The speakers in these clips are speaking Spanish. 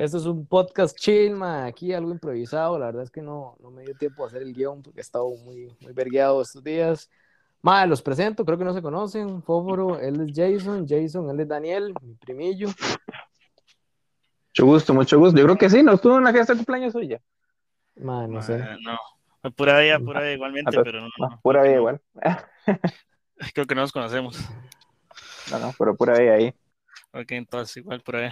Esto es un podcast chill, ma, aquí algo improvisado. La verdad es que no, no me dio tiempo a hacer el guion porque he estado muy, muy vergueado estos días. Ma, los presento, creo que no se conocen. Fóforo, él es Jason, Jason, él es Daniel, mi primillo. Mucho gusto, mucho gusto. Yo creo que sí, no estuvo en la fiesta de cumpleaños suya. Ma, no sé. no, pura vida, pura vida igualmente, Ah, pero no, no, pura vida igual. Creo que no nos conocemos. No, no, pero pura vida ahí. Ok, entonces igual por ahí.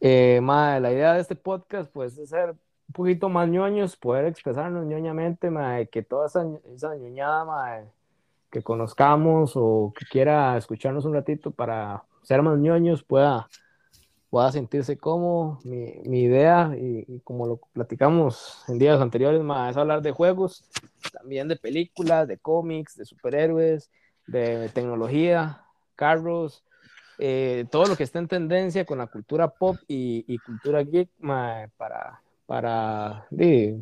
Eh, la idea de este podcast pues es ser un poquito más ñoños, poder expresarnos ñoñamente, ma, que toda esa, esa ñoñada ma, que conozcamos o que quiera escucharnos un ratito para ser más ñoños pueda, pueda sentirse cómodo. Mi, idea, y, como lo platicamos en días anteriores, ma, es hablar de juegos, también de películas, de cómics, de superhéroes, de tecnología, carros, eh, todo lo que está en tendencia con la cultura pop y, y cultura geek ma, para, para di,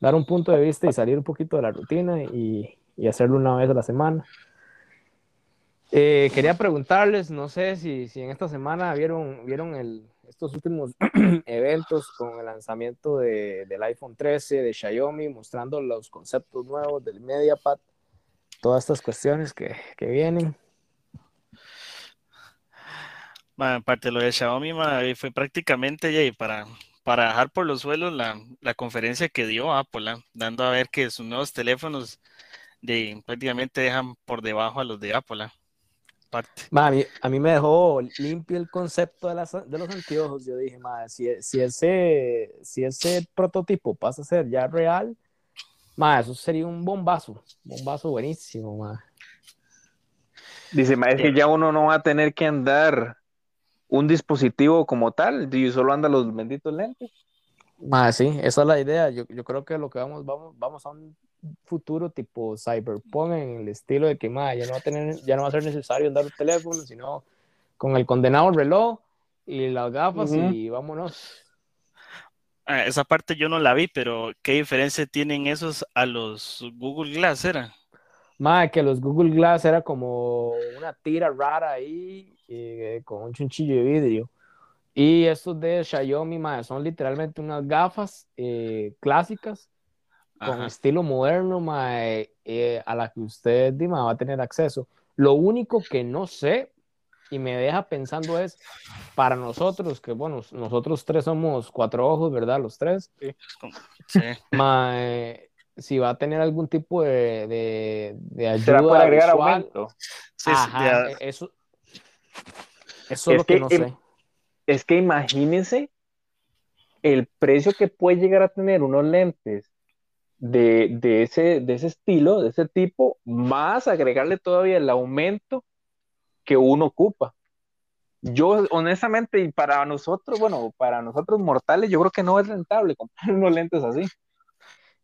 dar un punto de vista y salir un poquito de la rutina y, y hacerlo una vez a la semana. Eh, quería preguntarles, no sé si, si en esta semana vieron, vieron el, estos últimos eventos con el lanzamiento de, del iPhone 13 de Xiaomi, mostrando los conceptos nuevos del MediaPad, todas estas cuestiones que, que vienen. Ma, aparte de lo de Xiaomi, fue prácticamente ya, para, para dejar por los suelos la, la conferencia que dio Apple, ¿ah? dando a ver que sus nuevos teléfonos de, prácticamente dejan por debajo a los de Apple. ¿ah? Parte. A, mí, a, mí, me dejó limpio el concepto de, las, de los anteojos. Yo dije, si, si, ese, si ese prototipo pasa a ser ya real, eso sería un bombazo, bombazo buenísimo. Dice, es que ya uno no va a tener que andar un dispositivo como tal, y solo anda los benditos lentes. Ah, sí, esa es la idea. Yo, yo, creo que lo que vamos, vamos, vamos a un futuro tipo cyberpunk en el estilo de que ma, ya no va a tener, ya no va a ser necesario andar el teléfono, sino con el condenado reloj y las gafas uh -huh. y vámonos. Ah, esa parte yo no la vi, pero ¿qué diferencia tienen esos a los Google Glass era? Más que los Google Glass era como una tira rara ahí eh, con un chunchillo de vidrio. Y estos de Xiaomi ma, son literalmente unas gafas eh, clásicas con Ajá. estilo moderno ma, eh, a la que usted Dima, va a tener acceso. Lo único que no sé y me deja pensando es para nosotros, que bueno, nosotros tres somos cuatro ojos, ¿verdad? Los tres. Sí. sí. Si va a tener algún tipo de, de, de ayuda. ¿Será para agregar visual. aumento? Ajá, sí, eso, eso es lo que, que no sé. Es que imagínense el precio que puede llegar a tener unos lentes de, de, ese, de ese estilo, de ese tipo, más agregarle todavía el aumento que uno ocupa. Yo, honestamente, y para nosotros, bueno, para nosotros mortales, yo creo que no es rentable comprar unos lentes así.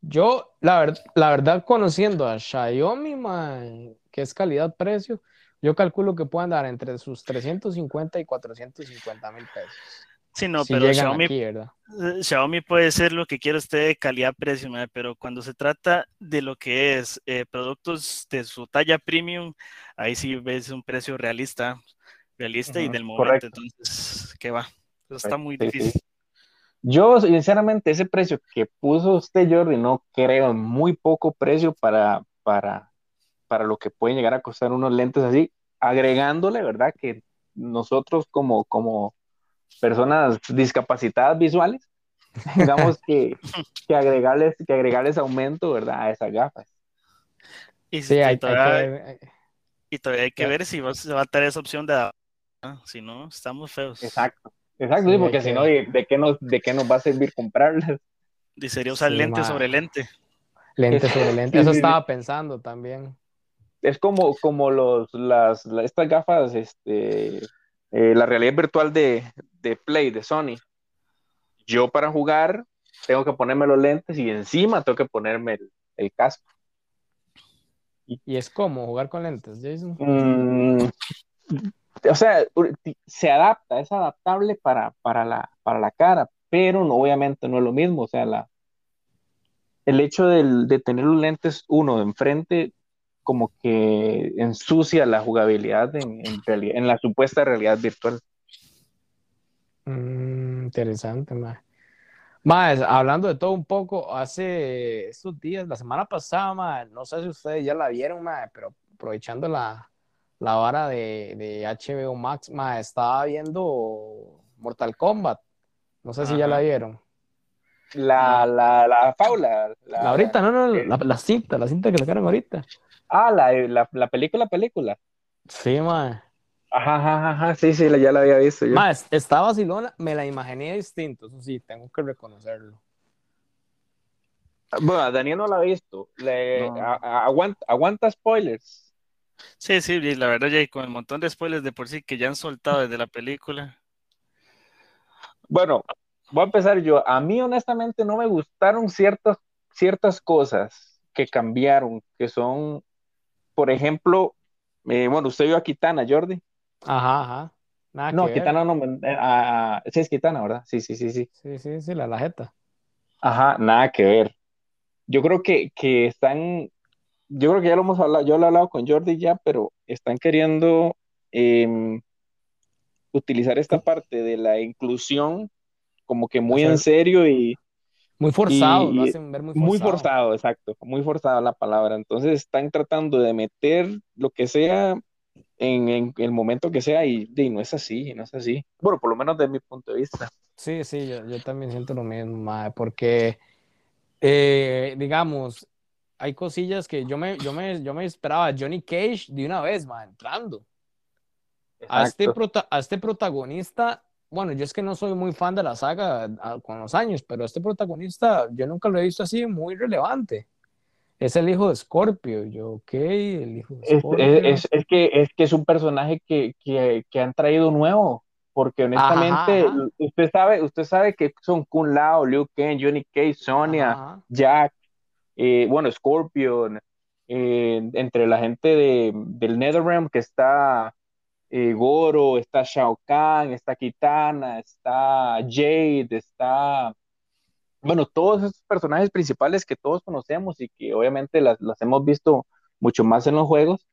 Yo, la, ver, la verdad, conociendo a Xiaomi, man, que es calidad-precio, yo calculo que puedan dar entre sus 350 y 450 mil pesos. Sí, no, si pero Xiaomi, aquí, Xiaomi puede ser lo que quiera usted de calidad-precio, pero cuando se trata de lo que es eh, productos de su talla premium, ahí sí ves un precio realista, realista uh -huh, y del momento, correcto. entonces, ¿qué va? Eso está muy sí, difícil. Sí. Yo, sinceramente, ese precio que puso usted, Jordi, no creo, muy poco precio para, para, para lo que pueden llegar a costar unos lentes así, agregándole, ¿verdad? Que nosotros como, como personas discapacitadas visuales, digamos que, que, agregarles, que agregarles aumento, ¿verdad? A esas gafas. Y, sí, hay, todavía, hay que, y todavía hay que ver si va, se va a tener esa opción de ¿no? si no, estamos feos. Exacto. Exacto, sí, porque si no, ¿de, ¿de, qué nos, ¿de qué nos va a servir comprarlas? Y sería usar sí, lente man. sobre lente. Lente sobre lente, eso estaba pensando también. Es como, como los, las, estas gafas, este, eh, la realidad virtual de, de Play, de Sony. Yo para jugar tengo que ponerme los lentes y encima tengo que ponerme el, el casco. ¿Y, ¿Y, es como jugar con lentes, Jason? Mm, o sea, se adapta, es adaptable para, para, la, para la cara, pero no, obviamente no es lo mismo. O sea, la, el hecho de, de tener los lentes uno de enfrente como que ensucia la jugabilidad en, en, realidad, en la supuesta realidad virtual. Mm, Interesante, más. Más, hablando de todo un poco, hace estos días, la semana pasada, más, no sé si ustedes ya la vieron, más, pero aprovechando la, la vara de, de HBO Max, más, estaba viendo Mortal Kombat. No sé si ya la vieron. La, la, la faula. La, ahorita, no, no, la, la, cinta, la cinta que sacaron ahorita. Ah, la, la, la película, película. Sí, más. Ajá, ajá, ajá, sí, sí, ya la había visto. Yo. Más, esta vacilona me la imaginé distinto, eso sí, tengo que reconocerlo. Bueno, Daniel no la ha visto. Le, aguanta, aguanta spoilers. Sí, sí, la verdad, ya con el montón de spoilers de por sí que ya han soltado desde la película. Bueno, voy a empezar yo. A mí, honestamente, no me gustaron ciertas, ciertas cosas que cambiaron, que son, por ejemplo, eh, bueno, usted vio a Kitana, Jordi. Ajá, ajá. Nada no, Kitana no, eh, sí es Kitana, ¿verdad? Sí, sí, sí, sí. Sí, sí, sí, la lajeta. Ajá, nada que ver. Yo creo que, que están, yo creo que ya lo hemos hablado, yo lo he hablado con Jordi ya, pero están queriendo em, utilizar esta parte de la inclusión como que muy en serio y... Muy forzado, lo hacen ver muy forzado. Muy forzado, exacto, muy forzada la palabra. Entonces están tratando de meter lo que sea en, el momento que sea y, no es así, no es así. Bueno, por lo menos desde mi punto de vista. Sí, sí, yo, también siento lo mismo, porque, eh, digamos, hay cosillas que yo me, yo me, yo me esperaba Johnny Cage de una vez, ma, entrando. A este, a este protagonista, bueno, yo es que no soy muy fan de la saga con los años, pero este protagonista yo nunca lo he visto así muy relevante es el hijo de Scorpio. Yo, ok, el hijo de Scorpio. Es, que, es que es un personaje que, que, han traído nuevo, porque honestamente, usted sabe, usted sabe que son Kun Lao, Liu Kang, Johnny Cage, Sonia, Jack, eh, bueno, Scorpion, eh, entre la gente de, del NetherRealm que está eh, Goro, está Shao Kahn, está Kitana, está Jade, está bueno, todos esos personajes principales que todos conocemos y que obviamente las, hemos visto mucho más en los juegos,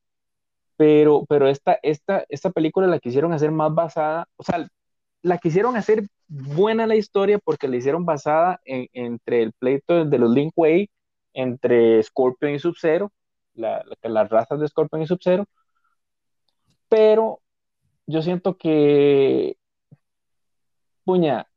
pero, pero esta, esta, esta película la quisieron hacer más basada, o sea, la quisieron hacer buena la historia porque la hicieron basada en, entre el pleito de los Link Way, entre Scorpion y Sub-Zero, la, las razas de Scorpion y Sub-Zero, pero yo siento que, puña,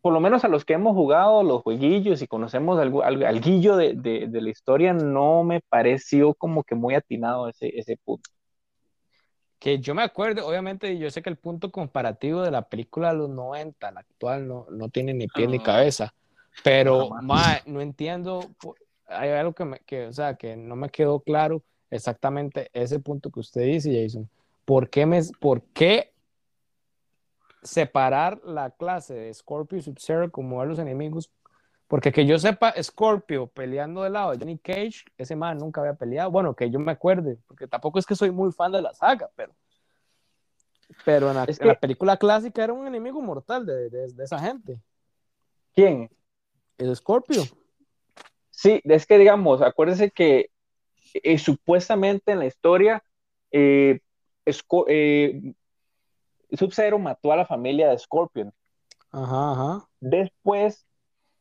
por lo menos a los que hemos jugado los jueguillos y conocemos algo, al, guillo de, de, la historia, no me pareció como que muy atinado ese, ese punto. Que yo me acuerdo, obviamente, yo sé que el punto comparativo de la película de los 90, la actual, no, no tiene ni pie ni cabeza, pero no entiendo, hay algo que, me, que, o sea, que no me quedó claro exactamente ese punto que usted dice, Jason. ¿Por qué, me, ¿Por qué separar la clase de Scorpio y Sub-Zero como a los enemigos. Porque que yo sepa, Scorpio peleando del lado de Johnny Cage, ese man nunca había peleado. Bueno, que yo me acuerde, porque tampoco es que soy muy fan de la saga, pero. Pero en la, película clásica era un enemigo mortal de, de, esa gente. ¿Quién? El Scorpio. Sí, es que digamos, acuérdense que eh, supuestamente en la historia eh, eh, Sub-Zero mató a la familia de Scorpion. Ajá, ajá. Después,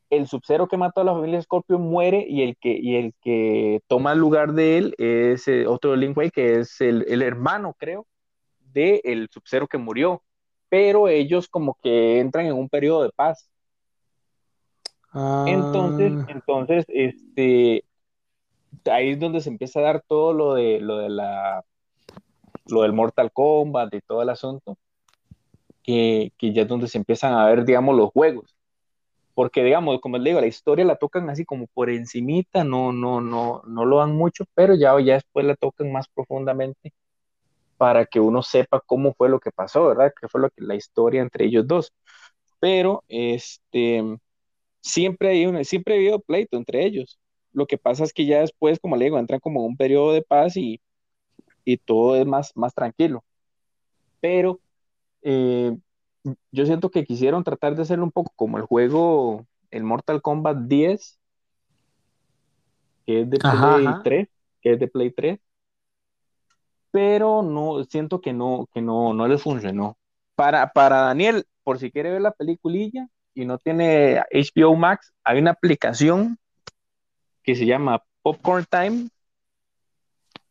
el Sub-Zero que mató a la familia de Scorpion muere y el que, y el que toma el lugar de él es eh, otro Link Way, que es el, hermano, creo, del el Sub-Zero que murió. Pero ellos como que entran en un periodo de paz. Entonces, ah. entonces, este, ahí es donde se empieza a dar todo lo de, lo de la, lo del Mortal Kombat y todo el asunto que, ya es donde se empiezan a ver, digamos, los juegos. Porque, digamos, como les digo, la historia la tocan así como por encimita, no, no, no, no lo dan mucho, pero ya, ya después la tocan más profundamente para que uno sepa cómo fue lo que pasó, ¿verdad? Que fue lo que, la historia entre ellos dos. Pero, este, siempre hay un, siempre ha habido pleito entre ellos. Lo que pasa es que ya después, como le digo, entran como un periodo de paz y, y todo es más, más tranquilo. Pero eh, yo siento que quisieron tratar de hacerlo un poco como el juego, el Mortal Kombat 10, que es de Play 3, que es de Play 3, pero no, siento que no, que no, no les funcionó. Para, para Daniel, por si quiere ver la peliculilla y no tiene HBO Max, hay una aplicación que se llama Popcorn Time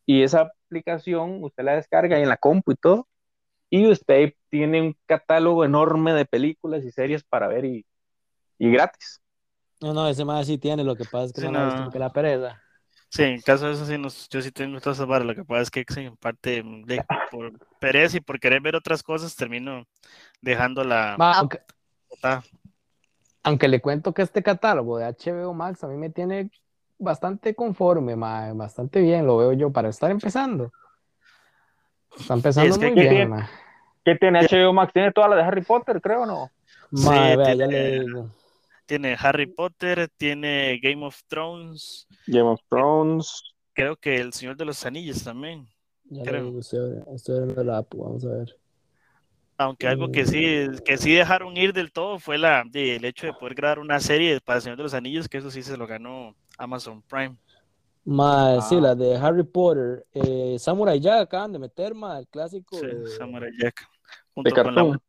y esa aplicación usted la descarga en la compu y todo y usted tiene un catálogo enorme de películas y series para ver y, y gratis. No, no, ese más sí tiene, lo que pasa es que no, no. que la pereza. Sí, en caso de eso sí, nos, yo sí tengo esas barras. Lo que pasa es que en parte de, por pereza y por querer ver otras cosas termino dejando la... aunque, aunque, le cuento que este catálogo de HBO Max a mí me tiene bastante conforme, bastante bien, lo veo yo para estar empezando. Está empezando muy bien, tiene, ¿Qué tiene HBO Max? ¿Tiene toda la de Harry Potter, creo o no? sí, vea, ya le digo tiene Harry Potter, tiene Game of Thrones. Game of Thrones. Creo que El Señor de los Anillos también. Ya creo. estoy, viendo la app, vamos a ver. Aunque algo que sí, mm. que sí dejaron ir del todo fue la, el hecho de poder grabar una serie para El Señor de los Anillos, que eso sí se lo ganó Amazon Prime. Más, sí, ah. la de Harry Potter. Eh, Samurai Jack acaban de meter, más el clásico. Sí, Samurai Jack. Junto con la,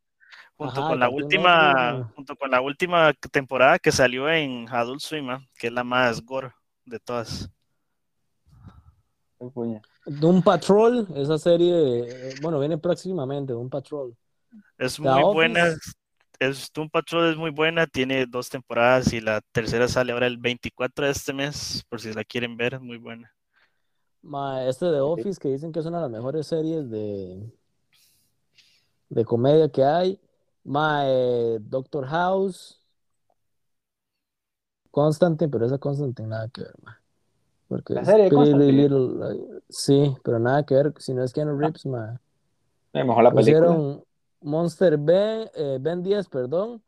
junto con la última junto con la última temporada que salió en Adult Swim ¿ah? que es la más gore de todas Doom Patrol esa serie bueno viene próximamente Doom Patrol es muy buena es, Doom Patrol es muy buena tiene dos temporadas y la tercera sale ahora el 24 de este mes por si la quieren ver es muy buena este de Office que dicen que es una de las mejores series de de comedia que hay My Doctor House. Constantine, pero esa Constantine nada que ver, ma. Porque la serie Little, sí, pero nada que ver, si no es Keanu Reeves, ma. mejor la película. Monster Ben, eh, Ben 10, perdón,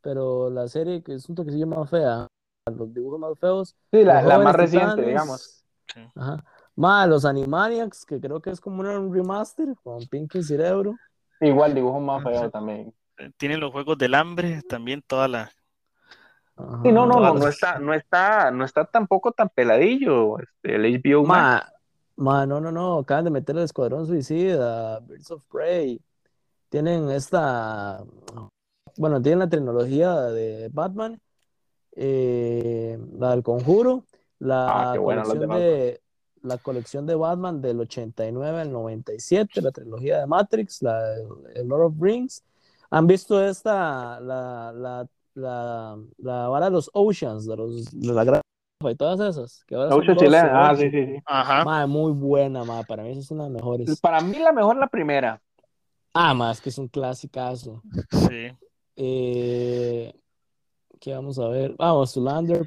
pero la serie que es un toque se llama fea, los dibujos más feos. Sí, la, la más reciente, digamos. Ajá. Ma, los Animaniacs, que creo que es como un remaster con Pinky Cerebro. Igual dibujo más feo también. Eh, tienen los juegos del hambre, también toda la. Sí, no, no, no, no está, no está, no está tampoco tan peladillo este, el HBO Ma, ma, no, no, no, acaban de meter el Escuadrón Suicida, Birds of Prey, tienen esta, bueno, tienen la tecnología de Batman, eh, la del Conjuro, la ah, colección de, la colección de Batman del 89 al 97, la trilogía de Matrix, la, el Lord of Rings, ¿Han visto esta, la, la, la, la vara de los Oceans, de, los, de la gran y todas esas? Que ahora ah, sí, sí, sí. Ajá. muy buena, ma. para mí esa es una de las mejores. Para mí la mejor la primera. Ah, más que es un clasicazo. Sí. Eh, ¿Qué vamos a ver? Vamos, ah, Lander,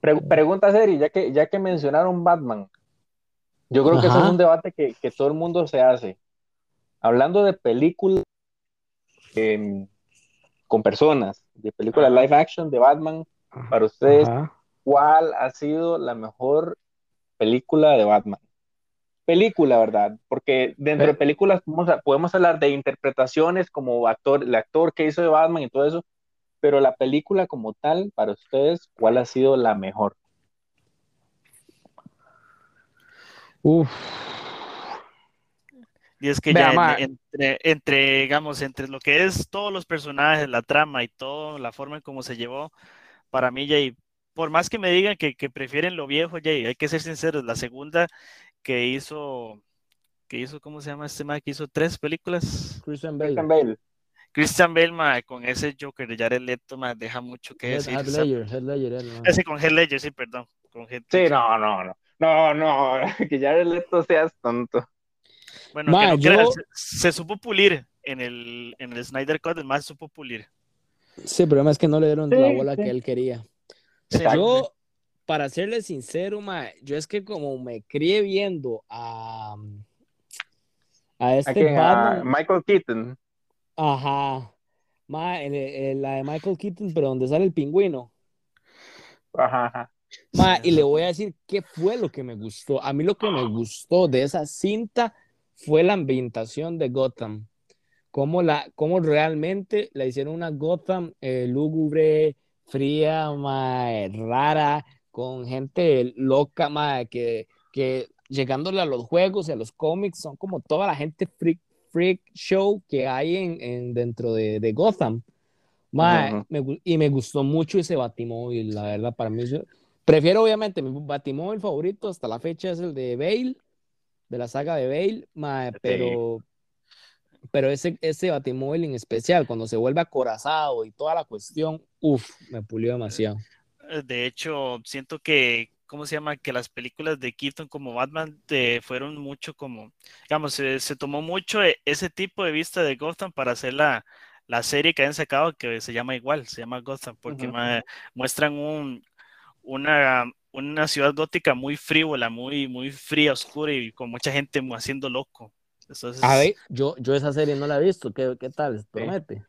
pero pregunta seria, ya que, ya que mencionaron Batman, yo creo que ese es un debate que, que todo el mundo se hace. Hablando de películas Em, con personas, de película live action de Batman, para ustedes, ¿cuál ha sido la mejor película de Batman? Película, ¿verdad? Porque dentro de películas podemos, hablar de interpretaciones como actor, el actor que hizo de Batman y todo eso, pero la película como tal, para ustedes, ¿cuál ha sido la mejor? Uf, y es que ya entre, entre, digamos, entre lo que es todos los personajes, la trama y todo, la forma en cómo se llevó, para mí, ya, por más que me digan que, prefieren lo viejo, ya, hay que ser sinceros, la segunda que hizo, que hizo, ¿cómo se llama este man? Que hizo tres películas. Christian Bale. Christian Bale. con ese Joker de Jared Leto, ma, deja mucho que decir. Head Ledger, Head Ledger, Ese con Head Ledger, sí, perdón. Con sí, no, no, no. No, no, que Jared Leto seas tonto. Bueno, se, supo pulir en el, en el Snyder Cut, más supo pulir. Sí, el problema es que no le dieron la bola que él quería. yo, para serle sincero, yo es que como me crié viendo a, a este Michael Keaton. Ajá. la de Michael Keaton, pero donde sale el pingüino. Ajá, y le voy a decir qué fue lo que me gustó. A mí lo que me gustó de esa cinta fue la ambientación de Gotham. Cómo, la, cómo realmente la hicieron una Gotham eh, lúgubre, fría, rara, con gente loca, que, que llegándole a los juegos y a los cómics, son como toda la gente freak show que hay en, en dentro de, de Gotham. y me gustó mucho ese Batimóvil, la verdad, para mí. prefiero, obviamente, mi Batimóvil favorito hasta la fecha es el de Bale, de la saga de Bale, pero, pero ese, ese Batimóvil en especial, cuando se vuelve acorazado y toda la cuestión, uff, me pulió demasiado. De hecho, siento que, ¿cómo se llama? Que las películas de Keaton como Batman te fueron mucho como, digamos, se, tomó mucho e, ese tipo de vista de Gotham para hacer la, la serie que han sacado que se llama igual, se llama Gotham, porque muestran un, una, una ciudad gótica muy frívola, muy, muy fría, oscura y con mucha gente haciendo loco. A ver, yo, yo esa serie no la he visto, ¿qué, qué tal? ¿Promete?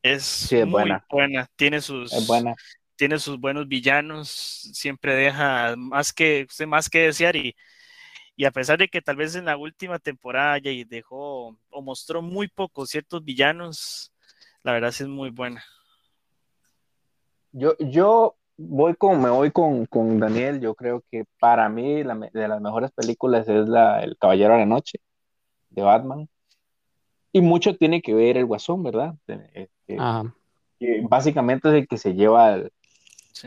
Es, muy buena. buena. Tiene sus, es buena tiene sus buenos villanos, siempre deja más que, más que desear y, y a pesar de que tal vez en la última temporada ya dejó o mostró muy pocos ciertos villanos, la verdad sí es muy buena. Yo, yo voy con, me voy con, con Daniel, yo creo que para mí la, de las mejores películas es la El Caballero de la Noche, de Batman. Y mucho tiene que ver el Guasón, ¿verdad? Este, básicamente es el que se lleva el,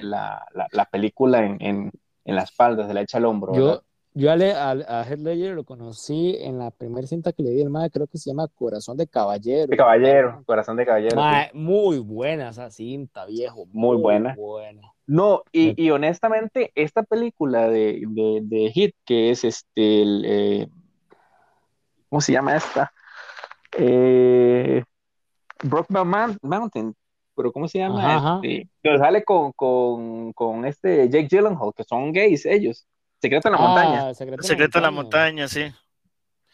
la, la, película en, en, en, la espalda, se la echa al hombro. Yo, yo a, a, Heath Ledger lo conocí en la primera cinta que le di, el madre, creo que se llama Corazón de Caballero. De Caballero, Corazón de Caballero. Muy buena esa cinta, viejo. Muy, buena. buena. No, y, y, honestamente, esta película de, de, de Hit, que es este, el, eh, ¿cómo se llama esta? Eh, Brokeback Mountain, pero ¿cómo se llama? Este, sale con, con, con, este Jake Gyllenhaal, que son gays ellos. Secreto en la ah, montaña. Secreto, en la montaña, sí.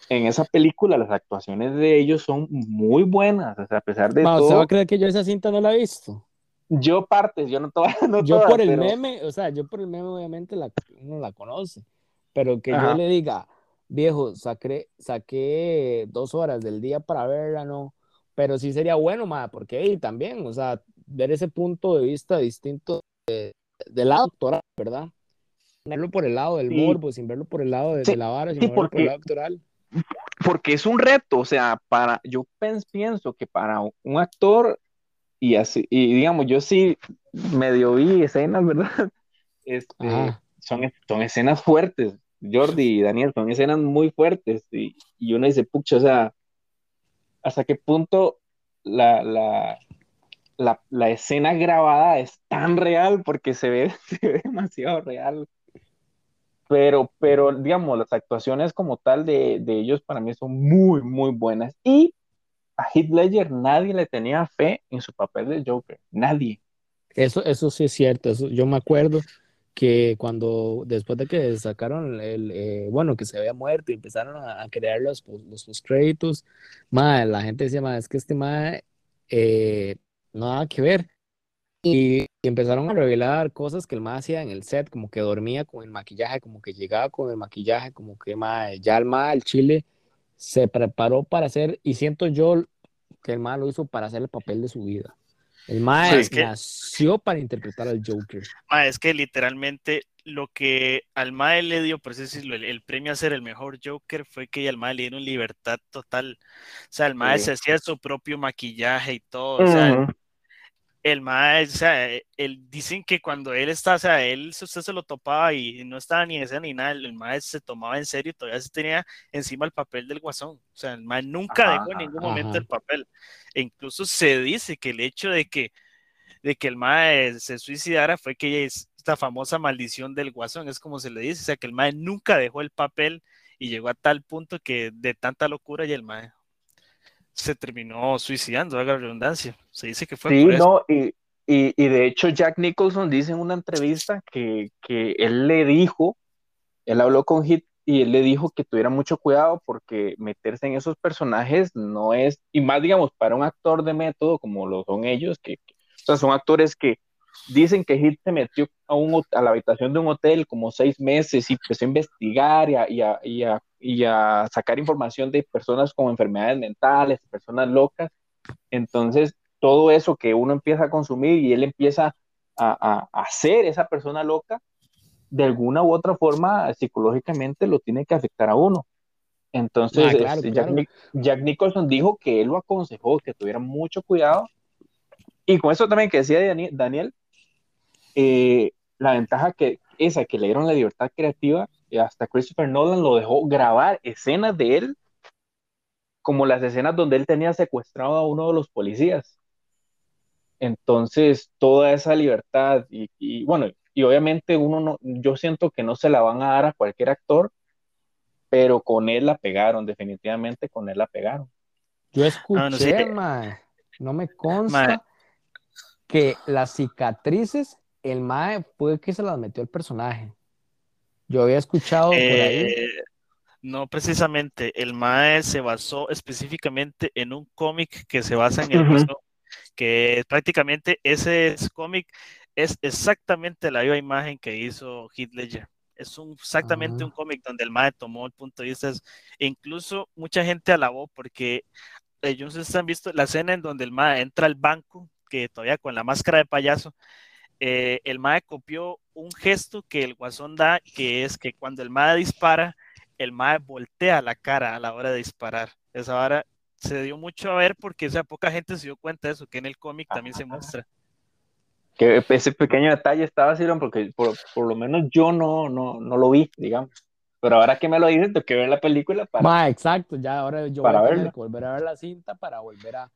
En esa película las actuaciones de ellos son muy buenas, o sea, a pesar de todo. ¿Se va a creer que yo esa cinta no la he visto? Yo partes, yo no, toda, no Yo por el meme, o sea, yo por el meme obviamente la, uno la conoce, pero que yo le diga, viejo, saqué, saqué dos horas del día para verla, no, pero sí sería bueno, ma, porque también, o sea, ver ese punto de vista distinto de, la doctora, ¿verdad? Verlo por el lado del morbo, sin verlo por el lado de, la vara, sin verlo por el lado doctoral. Porque es un reto, o sea, para, yo pienso que para un actor, y así, y digamos, yo sí medio vi escenas, ¿verdad? Este, son, son escenas fuertes, Jordi y Daniel, son escenas muy fuertes, y, y uno dice, pucha, o sea, hasta qué punto la, la, la, escena grabada es tan real porque se ve, demasiado real. Pero, pero, digamos, las actuaciones como tal de, de, ellos para mí son muy, muy buenas. Y a Heath Ledger nadie le tenía fe en su papel de Joker. Nadie. Eso, eso sí es cierto. Eso, yo me acuerdo que cuando después de que sacaron el, eh, bueno, que se había muerto y empezaron a, crear los, los, créditos, la gente decía, es que este madre eh, nada que ver. Y, empezaron a revelar cosas que el más hacía en el set, como que dormía con el maquillaje, como que llegaba con el maquillaje, como que ya el más, el chile, se preparó para hacer, y siento yo que el más lo hizo para hacer el papel de su vida. El Mae nació para interpretar al Joker. es que literalmente lo que al Mae le dio, por así decirlo, el, premio a ser el mejor Joker fue que al Mae le dieron libertad total. O sea, el Mae se hacía su propio maquillaje y todo. O sea, el mae, o sea, él, dicen que cuando él está, o sea, él, usted se lo topaba y no estaba ni ese ni nada, el mae se tomaba en serio y todavía se tenía encima el papel del guasón. O sea, el mae nunca dejó en ningún momento el papel. E incluso se dice que el hecho de que, de que el mae se suicidara fue que esta famosa maldición del guasón, es como se le dice, o sea, que el mae nunca dejó el papel y llegó a tal punto que de tanta locura y el mae se terminó suicidando, haga redundancia. Se dice que fue. Sí, no, y, y, y, de hecho Jack Nicholson dice en una entrevista que, que él le dijo, él habló con Hit y él le dijo que tuviera mucho cuidado porque meterse en esos personajes no es, y más digamos, para un actor de método como lo son ellos, que, o sea, son actores que dicen que Hit se metió a, un, a la habitación de un hotel como seis meses y empezó a investigar y a, y a, y a y a sacar información de personas con enfermedades mentales, personas locas. Entonces, todo eso que uno empieza a consumir y él empieza a, a, ser esa persona loca, de alguna u otra forma, psicológicamente lo tiene que afectar a uno. Entonces, ah, este, Jack, Nicholson dijo que él lo aconsejó, que tuviera mucho cuidado. Y con eso también que decía Daniel, eh, la ventaja que esa, que le dieron la libertad creativa, hasta Christopher Nolan lo dejó grabar escenas de él, como las escenas donde él tenía secuestrado a uno de los policías. Entonces, toda esa libertad y, bueno, y obviamente uno no, yo siento que no se la van a dar a cualquier actor, pero con él la pegaron, definitivamente con él la pegaron. Yo escuché, no, me consta que las cicatrices, el mae fue que se las metió el personaje. Yo había escuchado por ahí. Eh, no, precisamente, el mae se basó específicamente en un cómic que se basa en el que prácticamente ese cómic es exactamente la misma imagen que hizo Heath Ledger. Es un, exactamente un cómic donde el MAE tomó el punto de vista. E incluso mucha gente alabó porque ellos han visto la escena en donde el MAE entra al banco, que todavía con la máscara de payaso, eh, el MAE copió un gesto que el guasón da, que es que cuando el MAE dispara, el MAE voltea la cara a la hora de disparar. Esa hora se dio mucho a ver porque esa poca gente se dio cuenta de eso, que en el cómic también se muestra. Que ese pequeño detalle estaba así, porque por, por, lo menos yo no, no, no lo vi, digamos. Pero ahora que me lo dices, tengo que ver la película para. exacto, ya ahora yo voy a tener que volver a ver la cinta para volver a,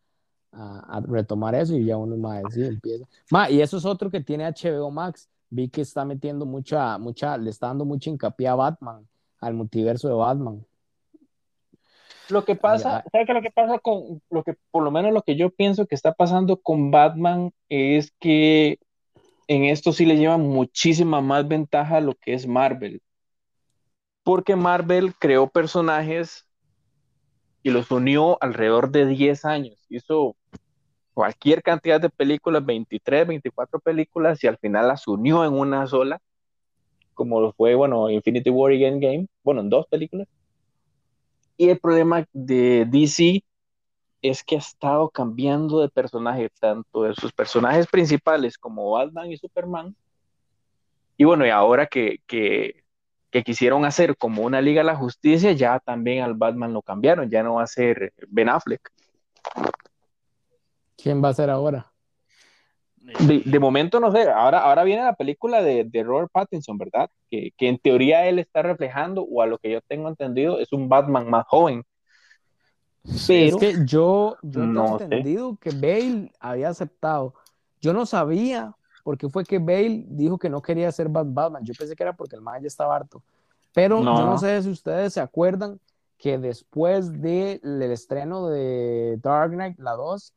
a, retomar eso y ya uno más sí, empieza. Ma, y eso es otro que tiene HBO Max. Vi que está metiendo mucha, mucha, le está dando mucha hincapié a Batman, al multiverso de Batman. Lo que pasa, ¿sabes qué lo que pasa con lo que, por lo menos lo que yo pienso que está pasando con Batman es que en esto sí le lleva muchísima más ventaja a lo que es Marvel. Porque Marvel creó personajes y los unió alrededor de 10 años. Hizo cualquier cantidad de películas, 23, 24 películas, y al final las unió en una sola, como lo fue, bueno, Infinity War y Endgame, bueno, en dos películas. Y el problema de DC es que ha estado cambiando de personaje, tanto de sus personajes principales como Batman y Superman. Y bueno, y ahora que, que, quisieron hacer como una Liga de la Justicia, ya también al Batman lo cambiaron, ya no va a ser Ben Affleck. ¿Quién va a ser ahora? De, momento no sé, ahora, ahora viene la película de, de Robert Pattinson, ¿verdad? Que, que, en teoría él está reflejando, o a lo que yo tengo entendido, es un Batman más joven. Pero, es que yo, yo no he entendido que Bale había aceptado. Yo no sabía por qué fue que Bale dijo que no quería ser Batman. Yo pensé que era porque el man ya estaba harto. Pero yo no sé si ustedes se acuerdan que después del estreno de Dark Knight, la 2,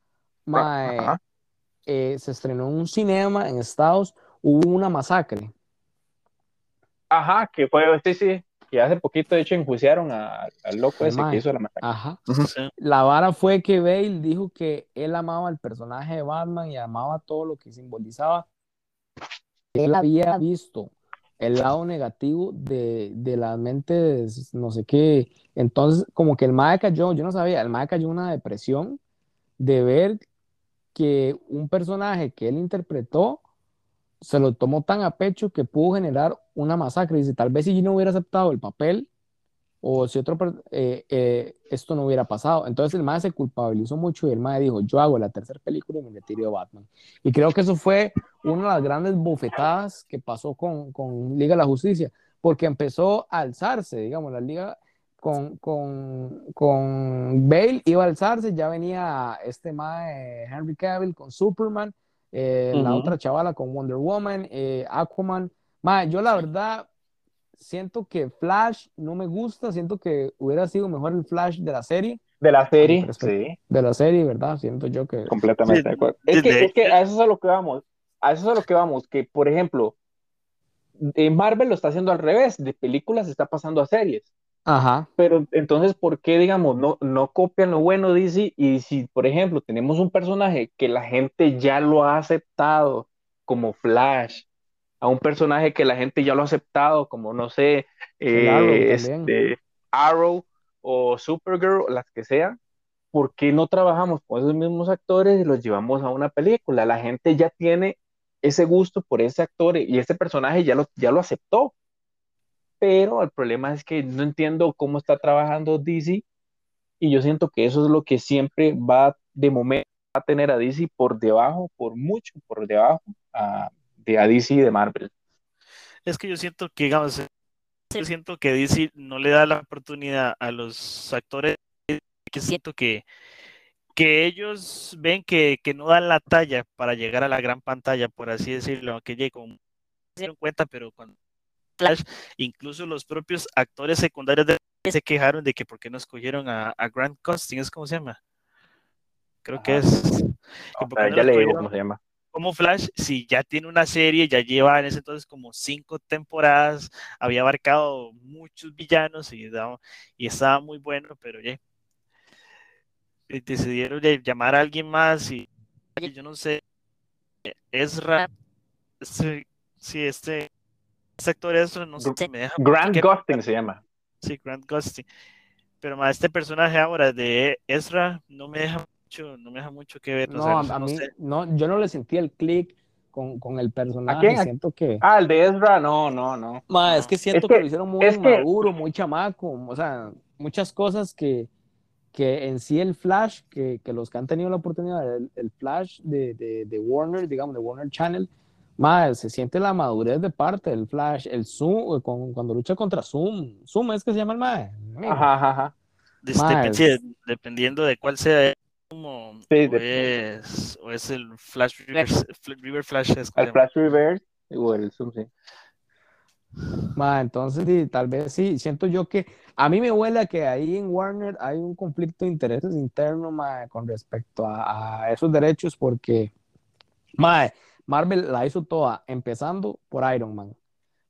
eh, se estrenó en un cinema en Estados, hubo una masacre. Ajá, que fue, sí, sí, que hace poquito de hecho enjuiciaron al loco ese que hizo la masacre. Ajá. La vara fue que Bale dijo que él amaba el personaje de Batman y amaba todo lo que simbolizaba. Él había visto el lado negativo de, de las mentes, no sé qué. Entonces, como que el MAE cayó, yo no sabía, el MAE cayó una depresión de ver que un personaje que él interpretó se lo tomó tan a pecho que pudo generar una masacre. Dice, tal vez si yo no hubiera aceptado el papel o si otro, eh, eh, esto no hubiera pasado. Entonces el MAE se culpabilizó mucho y el MAE dijo, yo hago la tercera película y me retiro de Batman. Y creo que eso fue una de las grandes bofetadas que pasó con, con Liga de la Justicia, porque empezó a alzarse, digamos, la Liga, con, con, con Bale iba a alzarse, ya venía este mae Henry Cavill con Superman, eh, la otra chavala con Wonder Woman, eh, Aquaman. Mae, yo la verdad siento que Flash no me gusta, siento que hubiera sido mejor el Flash de la serie. De la serie, sí. De la serie, ¿verdad? Siento yo que... Completamente de acuerdo. Es que, es que a eso es a lo que vamos, a eso es a lo que vamos, que por ejemplo, Marvel lo está haciendo al revés, de películas está pasando a series. Ajá. Pero entonces, ¿por qué, digamos, no, no copian lo bueno, DC? Y si, por ejemplo, tenemos un personaje que la gente ya lo ha aceptado, como Flash, a un personaje que la gente ya lo ha aceptado, como, no sé, eh, este, Arrow o Supergirl, las que sean, ¿por qué no trabajamos con esos mismos actores y los llevamos a una película? La gente ya tiene ese gusto por ese actor y ese personaje ya lo, ya lo aceptó. Pero el problema es que no entiendo cómo está trabajando DC y yo siento que eso es lo que siempre va de momento a tener a DC por debajo, por mucho por debajo de a DC y de Marvel. Es que yo siento que, digamos, yo siento que DC no le da la oportunidad a los actores que siento que, que ellos ven que, que, no dan la talla para llegar a la gran pantalla, por así decirlo, que llegan, se dieron cuenta, pero cuando Flash, incluso los propios actores secundarios de se quejaron de que por qué no escogieron a, a Grant Costing, ¿es cómo se llama? Creo que es. ya le digo cómo se llama. Como Flash, si ya tiene una serie, ya lleva en ese entonces como cinco temporadas, había abarcado muchos villanos y, y estaba muy bueno, pero ya decidieron llamar a alguien más y yo no sé, Ezra, sí, sí este, sector eso no sé, me deja Grant Gustin se llama. Sí, Grant Gustin. Pero más este personaje ahora de Ezra no me deja mucho, no me deja mucho que ver. No, a, mí, no, yo no le sentí el click con, con, el personaje. ¿A quién? Siento que. Ah, el de Ezra, no, no, no. Ma, es que siento que, lo hicieron muy maduro, muy chamaco. O sea, muchas cosas que, que en sí el Flash, que, que los que han tenido la oportunidad, el, el Flash de, de, de, Warner, digamos, de Warner Channel, más se siente la madurez de parte del Flash, el Zoom, con, cuando lucha contra Zoom, Zoom es que se llama el MAE. Ajá, ajá, ajá. dependiendo de cuál sea como sí, o, es, o, es, el Flash Reverse, River Flash. Es el Flash Reverse o el Zoom, sí. Ma, entonces, sí, tal vez sí, siento yo que a mí me huele que ahí en Warner hay un conflicto de intereses interno ma, con respecto a, a, esos derechos porque ma, Marvel la hizo toda, empezando por Iron Man.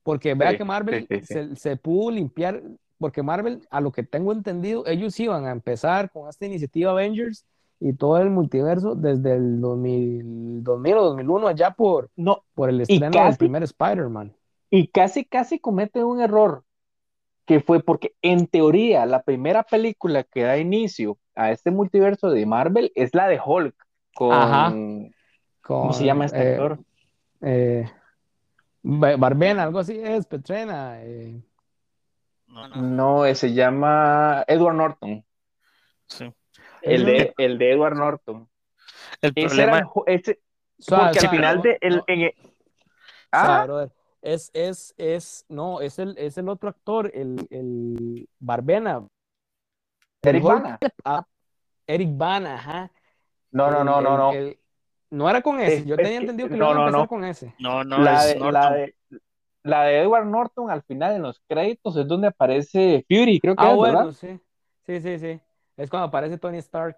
Porque vea que Marvel se, se, pudo limpiar, porque Marvel, a lo que tengo entendido, ellos iban a empezar con esta iniciativa Avengers y todo el multiverso desde el 2000, 2000 o 2001, allá por, no, por el estreno del primer Spider-Man. Y casi, casi comete un error, que fue porque en teoría la primera película que da inicio a este multiverso de Marvel es la de Hulk, con... ¿Cómo se llama este eh, actor? Eh, Barbena, algo así es, Petrena. Eh. No, se llama Edward Norton. Sí. El de, el de Edward Norton. El problema ese, porque al final de el, en ¿Ah? es, es, es, no, es el, es el otro actor, el, el Barbena. Eric Bana. Ah, Eric Bana, ajá. No, no, no, no, no. No era con ese. Yo tenía entendido que no, no, no. con ese. No, no, la de, la de, la de Edward Norton al final en los créditos es donde aparece Fury, creo que ah, es, bueno, ¿verdad? sí. Sí, sí, sí. Es cuando aparece Tony Stark.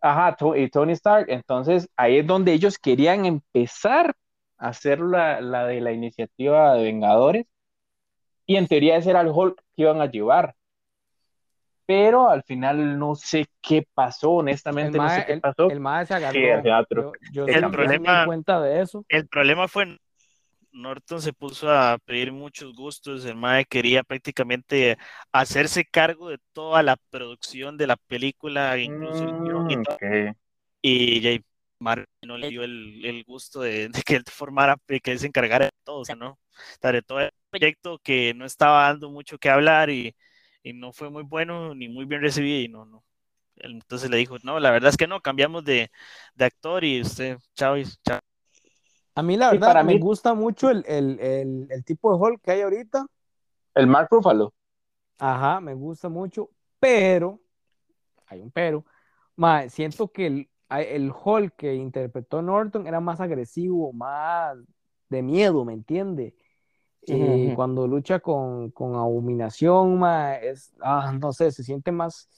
Ajá, y Tony Stark. Entonces ahí es donde ellos querían empezar a hacer la, la de la iniciativa de Vengadores. Y en teoría ese era el Hulk que iban a llevar pero al final no sé qué pasó, honestamente no sé qué pasó. El, el se agarró. Yo, yo el problema, me cuenta de eso. El problema fue Norton se puso a pedir muchos gustos, el MAE quería prácticamente hacerse cargo de toda la producción de la película, incluso el guion y mm, todo. Y Jay Marvel no le dio el, el gusto de, de, que él formara, que él se encargara de todo, o sea, ¿no? De todo el proyecto que no estaba dando mucho que hablar y y no fue muy bueno ni muy bien recibido y no, no. Entonces le dijo, no, la verdad es que no, cambiamos de, de actor y usted, chao chao. A mí la verdad me gusta mucho el, el, el, el, tipo de Hulk que hay ahorita. El Mark Ruffalo. Ajá, me gusta mucho, pero, hay un pero, ma, siento que el, el Hulk que interpretó Norton era más agresivo, más de miedo, ¿me entiende? Y cuando lucha con, con abominación, es, ah, no sé, se siente más,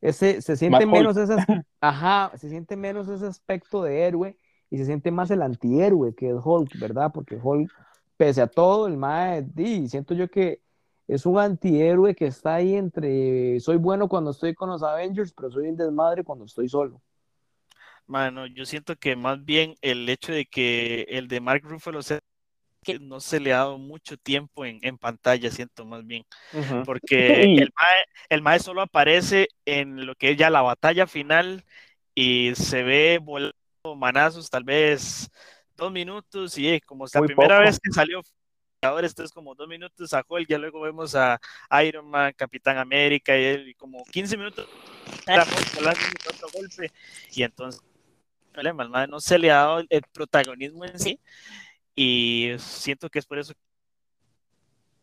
ese, se siente menos ese, ajá, se siente menos ese aspecto de héroe y se siente más el antihéroe que el Hulk, ¿verdad? Porque Hulk, pese a todo, el mae, y siento yo que es un antihéroe que está ahí entre, soy bueno cuando estoy con los Avengers, pero soy un desmadre cuando estoy solo. Mano, yo siento que más bien el hecho de que el de Mark Ruffalo sea que no se le ha dado mucho tiempo en, en pantalla, siento más bien, porque el, mae, el mae solo aparece en lo que es ya la batalla final y se ve volando manazos tal vez dos minutos y como es la primera vez que salió ahora esto es como dos minutos a Hulk, ya luego vemos a Iron Man, Capitán América, y, él, como 15 minutos otro golpe, y entonces no se le ha dado el protagonismo en sí, y siento que es por eso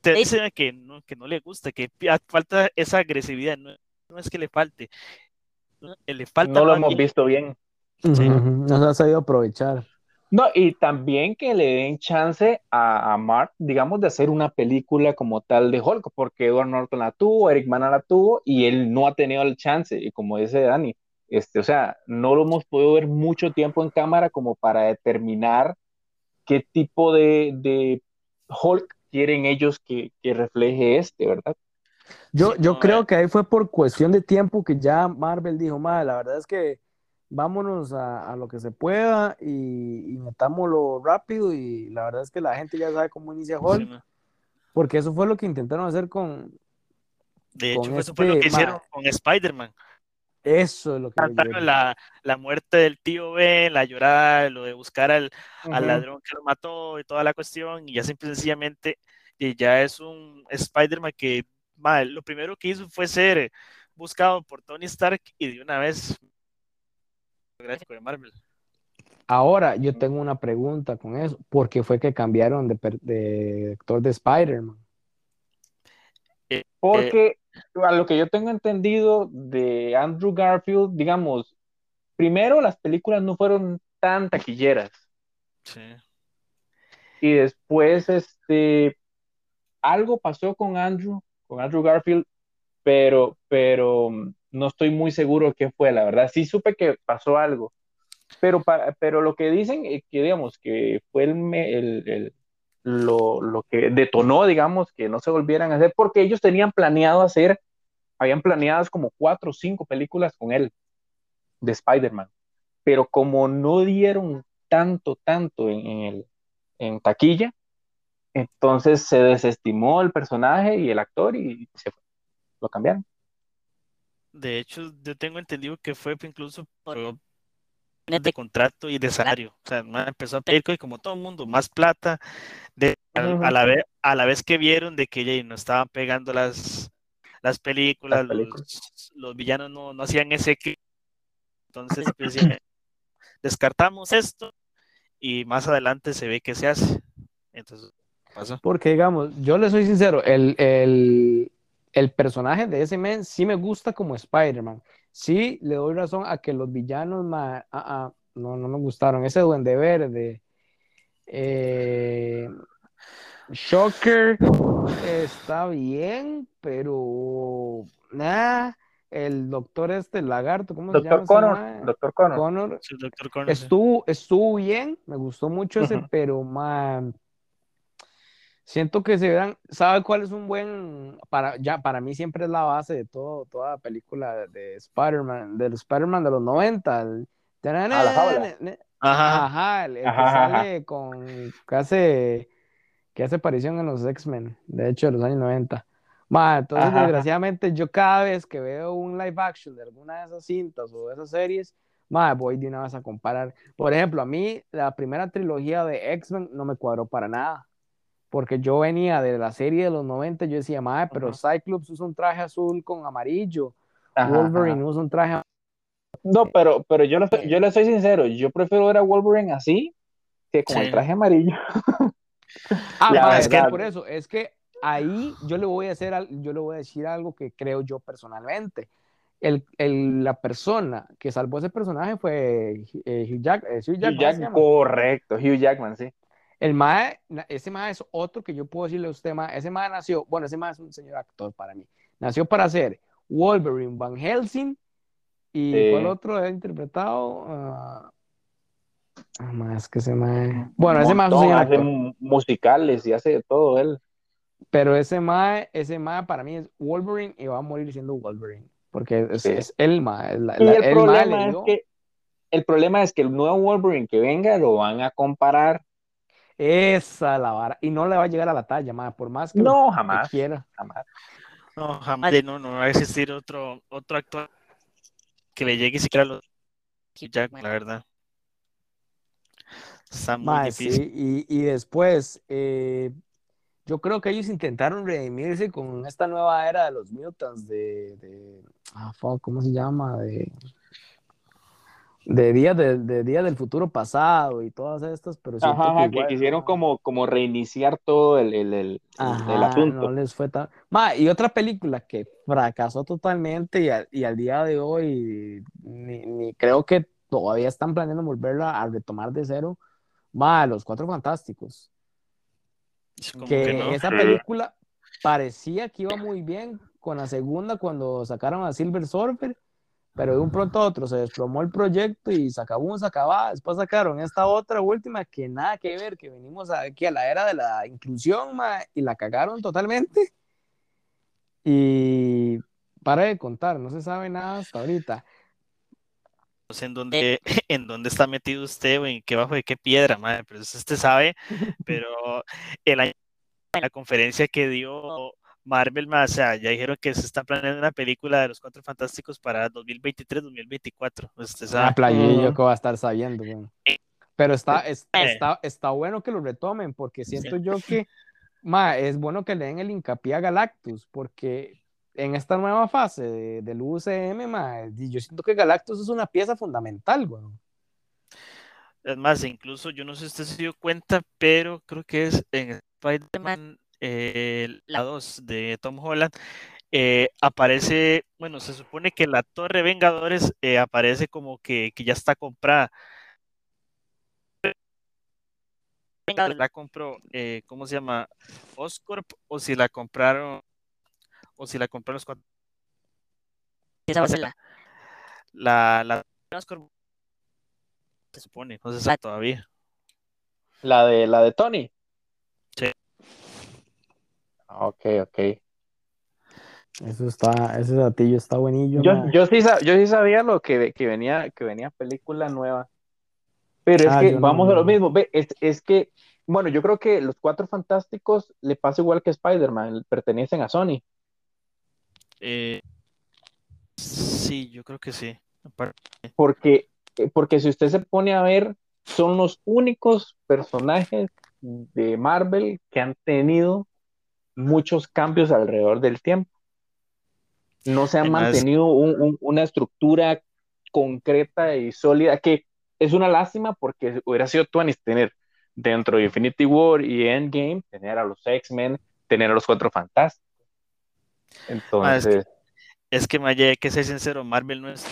te dice que no, que no le gusta, que falta esa agresividad, no, es que le falte, le falta no lo hemos visto bien. Nos ha sabido aprovechar. No, y también que le den chance a, a, Mark, digamos, de hacer una película como tal de Hulk, porque Edward Norton la tuvo, Eric Bana la tuvo, y él no ha tenido el chance, y como dice Dani, este, o sea, no lo hemos podido ver mucho tiempo en cámara como para determinar qué tipo de, de Hulk quieren ellos que, que, refleje este, ¿verdad? Yo, yo creo que ahí fue por cuestión de tiempo que ya Marvel dijo, madre, la verdad es que vámonos a, lo que se pueda y, metámoslo rápido y la verdad es que la gente ya sabe cómo inicia Hulk, porque eso fue lo que intentaron hacer con... De hecho, eso fue lo que este hicieron con Spider-Man. Eso es lo que... La, la, muerte del tío Ben, la llorada, lo de buscar al, al, ladrón que lo mató y toda la cuestión, y ya simple sencillamente ya es un Spider-Man que lo primero que hizo fue ser buscado por Tony Stark y de una vez gráfico de Marvel. Ahora, yo tengo una pregunta con eso. ¿Por qué fue que cambiaron de, de actor de Spider-Man? Eh, Porque a lo que yo tengo entendido de Andrew Garfield, digamos, primero las películas no fueron tan taquilleras. Sí. Y después, este, algo pasó con Andrew, con Andrew Garfield, pero, pero no estoy muy seguro qué fue, la verdad. Sí supe que pasó algo, pero, para, pero lo que dicen que, digamos, que fue el, el, lo, lo, que detonó, digamos, que no se volvieran a hacer, porque ellos tenían planeado hacer, habían planeadas como cuatro o cinco películas con él, de Spider-Man, pero como no dieron tanto, tanto en, en, el, en taquilla, entonces se desestimó el personaje y el actor y se lo cambiaron. De hecho, yo tengo entendido que fue incluso por de contrato y de salario. O sea, empezó a pedir como todo el mundo, más plata, de, a, la vez, a la vez que vieron de que ya no estaban pegando las, las películas, Los, villanos no, no hacían ese que entonces pues, descartamos esto y más adelante se ve que se hace. Entonces, pasó. Porque digamos, yo le soy sincero, el, el, el personaje de ese men sí me gusta como Spider-Man. Sí, le doy razón a que los villanos ah, ah, no, no me gustaron. Ese Duende Verde, eh, Shocker está bien, pero nada. El doctor este, lagarto, ¿cómo se llama? Connor, doctor Connor. Estuvo, estuvo bien, me gustó mucho ese, pero man, siento que se verán, ¿sabe cuál es un buen, para, ya, para mí siempre es la base de todo, toda la película de Spider-Man, del Spider-Man de los 90, el, Ajá. Ajá, el, que sale con, que hace, que hace aparición en los X-Men, de hecho, de los años 90. Ma, entonces, desgraciadamente, yo cada vez que veo un live action de alguna de esas cintas o de esas series, ma, voy de una vez a comparar. Por ejemplo, a mí la primera trilogía de X-Men no me cuadró para nada porque yo venía de la serie de los 90, yo decía, madre, pero Cyclops usa un traje azul con amarillo, Wolverine usa un traje No, pero, pero yo, le, yo le soy sincero, yo prefiero ver a Wolverine así que con el traje amarillo. ah, es que por eso, es que ahí yo le voy a hacer, yo le voy a decir algo que creo yo personalmente. El, el, la persona que salvó ese personaje fue eh, Hugh, Jack, eh, Hugh Jackman. correcto, Hugh Jackman, sí. El MAE, ese MAE es otro que yo puedo decirle a usted, MAE. Ese MAE nació, bueno, ese MAE es un señor actor para mí. Nació para ser Wolverine, Van Helsing y ¿cuál otro ha interpretado? Uh, más que ese MAE. Bueno, ese MAE es un señor hace musicales y hace de todo él. Pero ese MAE, ese MAE para mí es Wolverine y va a morir siendo Wolverine. Porque es, el MAE. el, problema es que el problema es que el nuevo Wolverine que venga lo van a comparar esa la vara. Y no le va a llegar a la talla, más por más que no, jamás, quiera. Jamás. No, jamás. No, no va a existir otro, otro actor que le llegue siquiera a los Jackman, la verdad. Está muy difícil. y, y, después, eh, yo creo que ellos intentaron redimirse con esta nueva era de los mutants, de, de ah, ¿cómo se llama? De, de días de, día del futuro pasado y todas estas, pero ajá, que, quisieron como, como reiniciar todo el, el, el, asunto. No les fue tan... y otra película que fracasó totalmente y, y al día de hoy ni, ni, creo que todavía están planeando volverla a retomar de cero, va, Los Cuatro Fantásticos. Que, esa película parecía que iba muy bien con la segunda cuando sacaron a Silver Surfer pero de un pronto a otro se desplomó el proyecto y se acabó, se acababa. Después sacaron esta otra última que nada que ver, que venimos aquí a la era de la inclusión y la cagaron totalmente. Y para de contar, no se sabe nada hasta ahorita. Sé en dónde, en dónde está metido usted o en qué bajo de qué piedra, madre, pero eso usted sabe. Pero el año, la conferencia que dio Marvel, más, o sea, ya dijeron que se está planeando una película de los Cuatro Fantásticos para 2023-2024. Ah, playillo que va a estar sabiendo, eh, Pero está, eh. está, está, bueno que lo retomen, porque siento yo que ma, es bueno que le den el hincapié a Galactus, porque en esta nueva fase de, del UCM, ma, yo siento que Galactus es una pieza fundamental, bueno. Es más, incluso yo no sé si usted se dio cuenta, pero creo que es en Spider-Man eh, la 2 de Tom Holland, eh, aparece, bueno, se supone que la Torre Vengadores eh, aparece como que, ya está comprada. La compró, ¿cómo se llama? Oscorp o si la compraron, o si la compraron los cuatro. Esa va a ser la, la, la Oscorp se supone, no se sabe todavía. La de la de Tony. Ok, ok. Eso está, ese datillo está buenillo. Yo, yo, sí, yo sí sabía lo que, que, venía, que venía película nueva. Pero es ah, que vamos a lo mismo. Ve, es, es, que, bueno, yo creo que los cuatro fantásticos le pasa igual que Spider-Man, pertenecen a Sony. Eh, sí, yo creo que sí. Porque, eh, porque si usted se pone a ver, son los únicos personajes de Marvel que han tenido muchos cambios alrededor del tiempo. No se ha mantenido una estructura concreta y sólida, que es una lástima porque hubiera sido Tuanis tener dentro de Infinity War y Endgame, tener a los X-Men, tener a los Cuatro Fantásticos. Entonces... es que, es que que ser sincero, Marvel no es...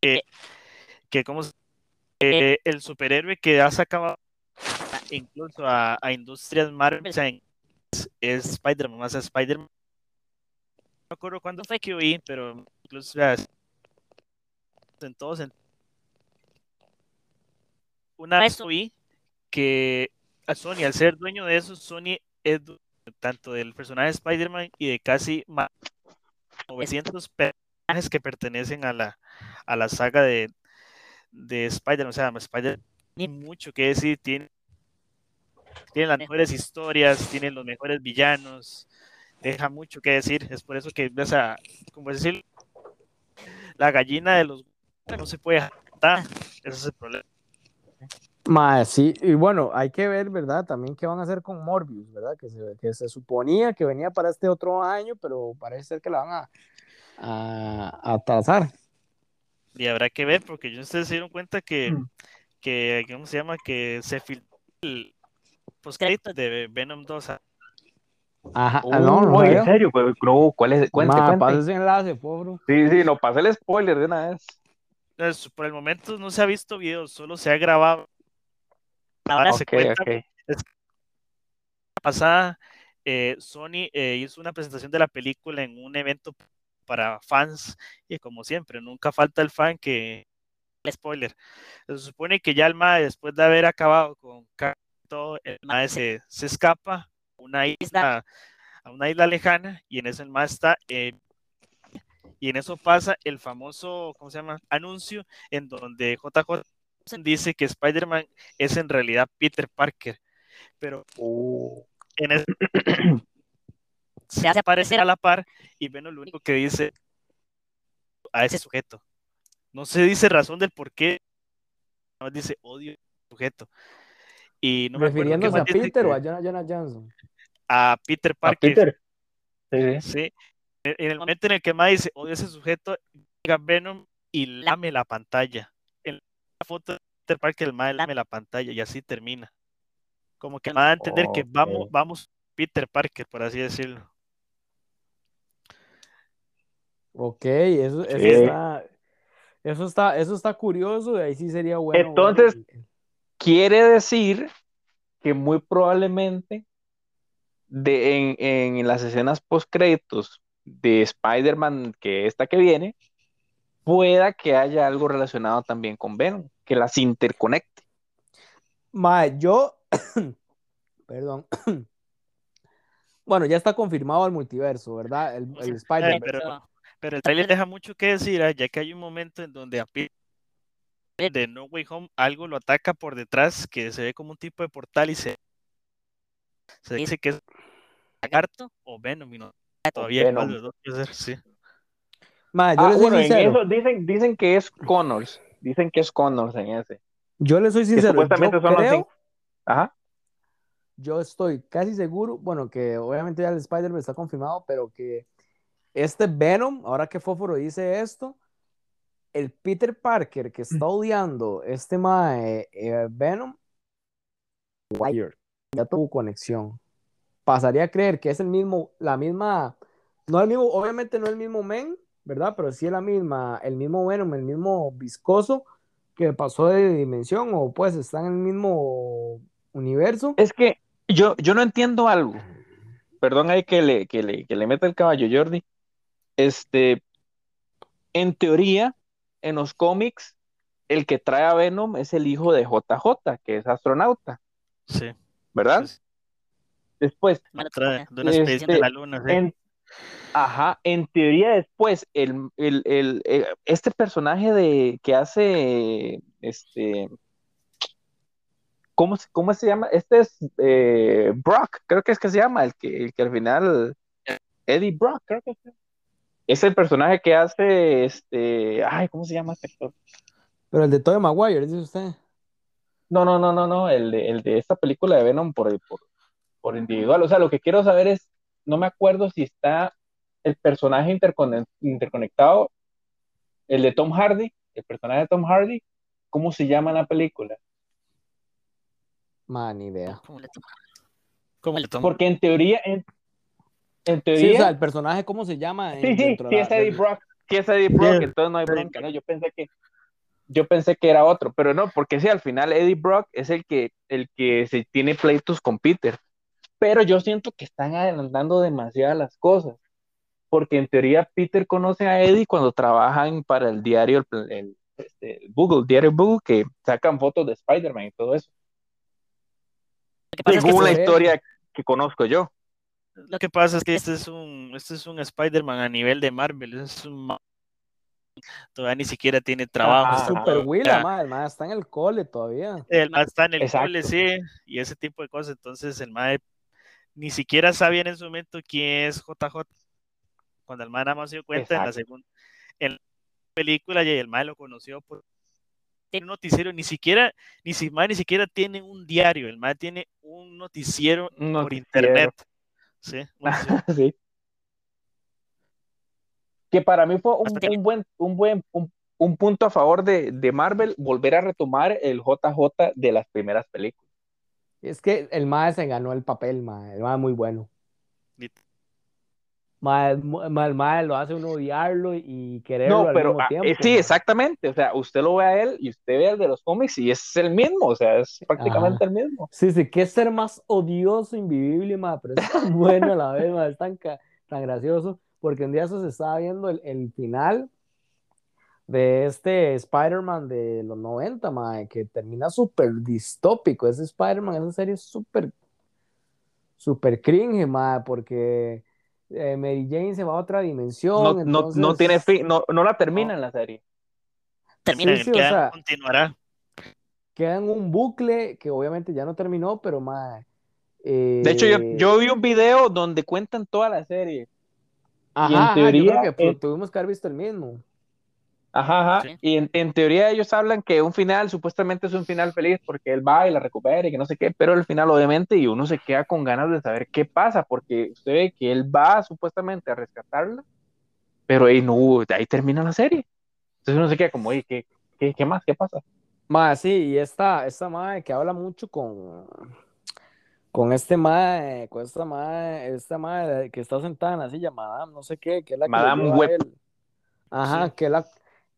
Que, que como el superhéroe que ha sacado incluso a, a Industrias Marvel, o sea, en es Spider-Man, más Spider-Man. No me acuerdo cuándo fue que oí, pero incluso en todos. Una vez oí que a Sony, al ser dueño de eso, Sony es tanto del personaje de Spider-Man y de casi 900 personajes que pertenecen a la, a la saga de, de Spider-Man. O sea, Spider-Man tiene mucho que decir, tiene tienen las mejores historias, tienen los mejores villanos, deja mucho que decir, es por eso que esa, como decir, la gallina de los no se puede adaptar, ese es el problema. Más, sí, y bueno, hay que ver, ¿verdad? También qué van a hacer con Morbius, ¿verdad? Que se, que se suponía que venía para este otro año, pero parece ser que la van a, a, a. Y habrá que ver, porque yo ustedes se dieron cuenta que, mm. que ¿cómo se llama? Que se filtró el, pues de Venom 2. Ajá, uh, no, no, en serio, pues, no, ¿cuál es? Cuente, Ma, pasa ese enlace, pobre. Sí, sí, no pasa el spoiler de una vez. Pues, por el momento no se ha visto video, solo se ha grabado. Ahora se cuenta. Okay. Es, pasada, eh, Sony eh, hizo una presentación de la película en un evento para fans y como siempre, nunca falta el fan que spoiler. Se supone que ya el MAE, después de haber acabado con el mae se, escapa a una isla, a una isla lejana, y en eso el mae está, eh, y en eso pasa el famoso, ¿cómo se llama? Anuncio en donde JJ dice que Spider-Man es en realidad Peter Parker, pero oh. en ese, se hace aparecer a la par y bueno, lo único que dice a ese sujeto. No se dice razón del por qué, dice odio sujeto. Y no ¿Refiriéndose a Peter o a Jonah, Johnson? A Peter Parker. A Peter. Sí, sí. En el momento en el que más dice, odio ese sujeto, llega Venom y lame la pantalla. En la foto de Peter Parker, el mae lame la pantalla y así termina. Como que me da a entender que vamos, vamos Peter Parker, por así decirlo. Ok, eso, está, eso está, eso está curioso y ahí sí sería bueno. Entonces, quiere decir que muy probablemente de, en, las escenas post créditos de Spider-Man, que esta que viene, pueda que haya algo relacionado también con Venom, que las interconecte. Mae, yo, perdón, bueno, ya está confirmado el multiverso, ¿verdad? El, el Spider-Man. pero, pero, el trailer deja mucho que decir, ¿eh? ya que hay un momento en donde a de No Way Home algo lo ataca por detrás, que se ve como un tipo de portal y se, se dice que es lagarto o Venom, y no, todavía Venom. de dos ser, sí. Ma, yo ah, bueno, en eso dicen, dicen que es Connors, dicen que es Connors en ese. Yo le soy sincero, supuestamente yo son creo, Ajá. Yo estoy casi seguro, bueno, que obviamente ya el Spider-Man está confirmado, pero que este Venom, ahora que Fósforo dice esto, el Peter Parker que está odiando este mae eh, Venom, ya tuvo conexión. Pasaría a creer que es el mismo, la misma, no el mismo, obviamente no el mismo men, ¿verdad? Pero sí es la misma, el mismo Venom, el mismo viscoso que pasó de dimensión o pues está en el mismo universo. Es que yo, yo no entiendo algo. Perdón ahí que le, que le, que le meta el caballo, Jordi. Este, en teoría, en los cómics, el que trae a Venom es el hijo de JJ, que es astronauta. Sí. ¿Verdad? Después. de una especie de la este, luna. En, ajá, en teoría después, el, eh, este personaje de que hace este. ¿Cómo, ¿Cómo se llama? Este es eh, Brock, creo que es que se llama, el que, el que al final. Eddie Brock, creo que es es el personaje que hace este. Ay, ¿cómo se llama este actor? Pero el de Tobey Maguire, dice usted. No, no, no, no, no. El de, el de esta película de Venom por, por, por individual. O sea, lo que quiero saber es. No me acuerdo si está el personaje interconectado. El de Tom Hardy. El personaje de Tom Hardy. ¿Cómo se llama la película? Man, ni idea. ¿Cómo le Porque en teoría, en, en teoría. Sí, o sea, el personaje, ¿cómo se llama? Sí, sí, sí, es Eddie Brock. Sí, es Eddie Brock, entonces no hay bronca, ¿no? Yo pensé que yo pensé que era otro, pero no, porque sí, al final Eddie Brock es el que, el que se tiene pleitos con Peter. Pero yo siento que están adelantando demasiadas las cosas, porque en teoría Peter conoce a Eddie cuando trabajan para el diario, el, este, Google, diario Google, que sacan fotos de Spider-Man y todo eso. Según la historia que conozco yo. Lo que pasa es que este es un, este es un Spider-Man a nivel de Marvel. Es un todavía ni siquiera tiene trabajo. Ah, super Willa, el mae está en el cole todavía. El está en el cole, sí, y ese tipo de cosas. Entonces el mae ni siquiera sabía en ese momento quién es JJ. Cuando el mae nada más se dio cuenta en la segunda en la película y el mae lo conoció por un noticiero, ni siquiera, ni si mae ni siquiera tiene un diario, el mae tiene un noticiero. por internet. Sí, Que para mí fue un, buen, un buen un, punto a favor de, Marvel volver a retomar el JJ de las primeras películas. Es que el Mae se ganó el papel, Mae, el Mae muy bueno. Mal, mal, lo hace uno odiarlo y quererlo no, pero, al mismo ah, sí, exactamente. O sea, usted lo ve a él y usted ve al de los cómics y es el mismo. O sea, es prácticamente el mismo. Sí, sí, que es ser más odioso, invivible, ma, pero es tan bueno a la vez, ma, es tan, tan gracioso. Porque un día eso se estaba viendo el, el final de este Spider-Man de los 90, ma, que termina súper distópico. Ese Spider-Man, esa serie es súper, súper cringe, ma, porque eh, Mary Jane se va a otra dimensión. No, no, tiene fin, no, no la termina en la serie. Termina, queda, continuará. Queda en un bucle que obviamente ya no terminó, pero más. de hecho, yo, eh, yo, vi un video donde cuentan toda la serie. Ajá, y en teoría, que tuvimos que haber visto el mismo. Ajá, ajá. Y en, teoría ellos hablan que un final supuestamente es un final feliz porque él va y la recupera y que no sé qué, pero al final obviamente y uno se queda con ganas de saber qué pasa porque usted ve que él va supuestamente a rescatarla, pero ahí no, ahí termina la serie. Entonces uno se queda como, oye, ¿qué, qué, más? ¿Qué pasa? Más sí, y esta, esta madre que habla mucho con, con este madre, con esta madre, esta madre que está sentada en la silla, Madame, no sé qué, que es la que Madame Web. Ajá, que es la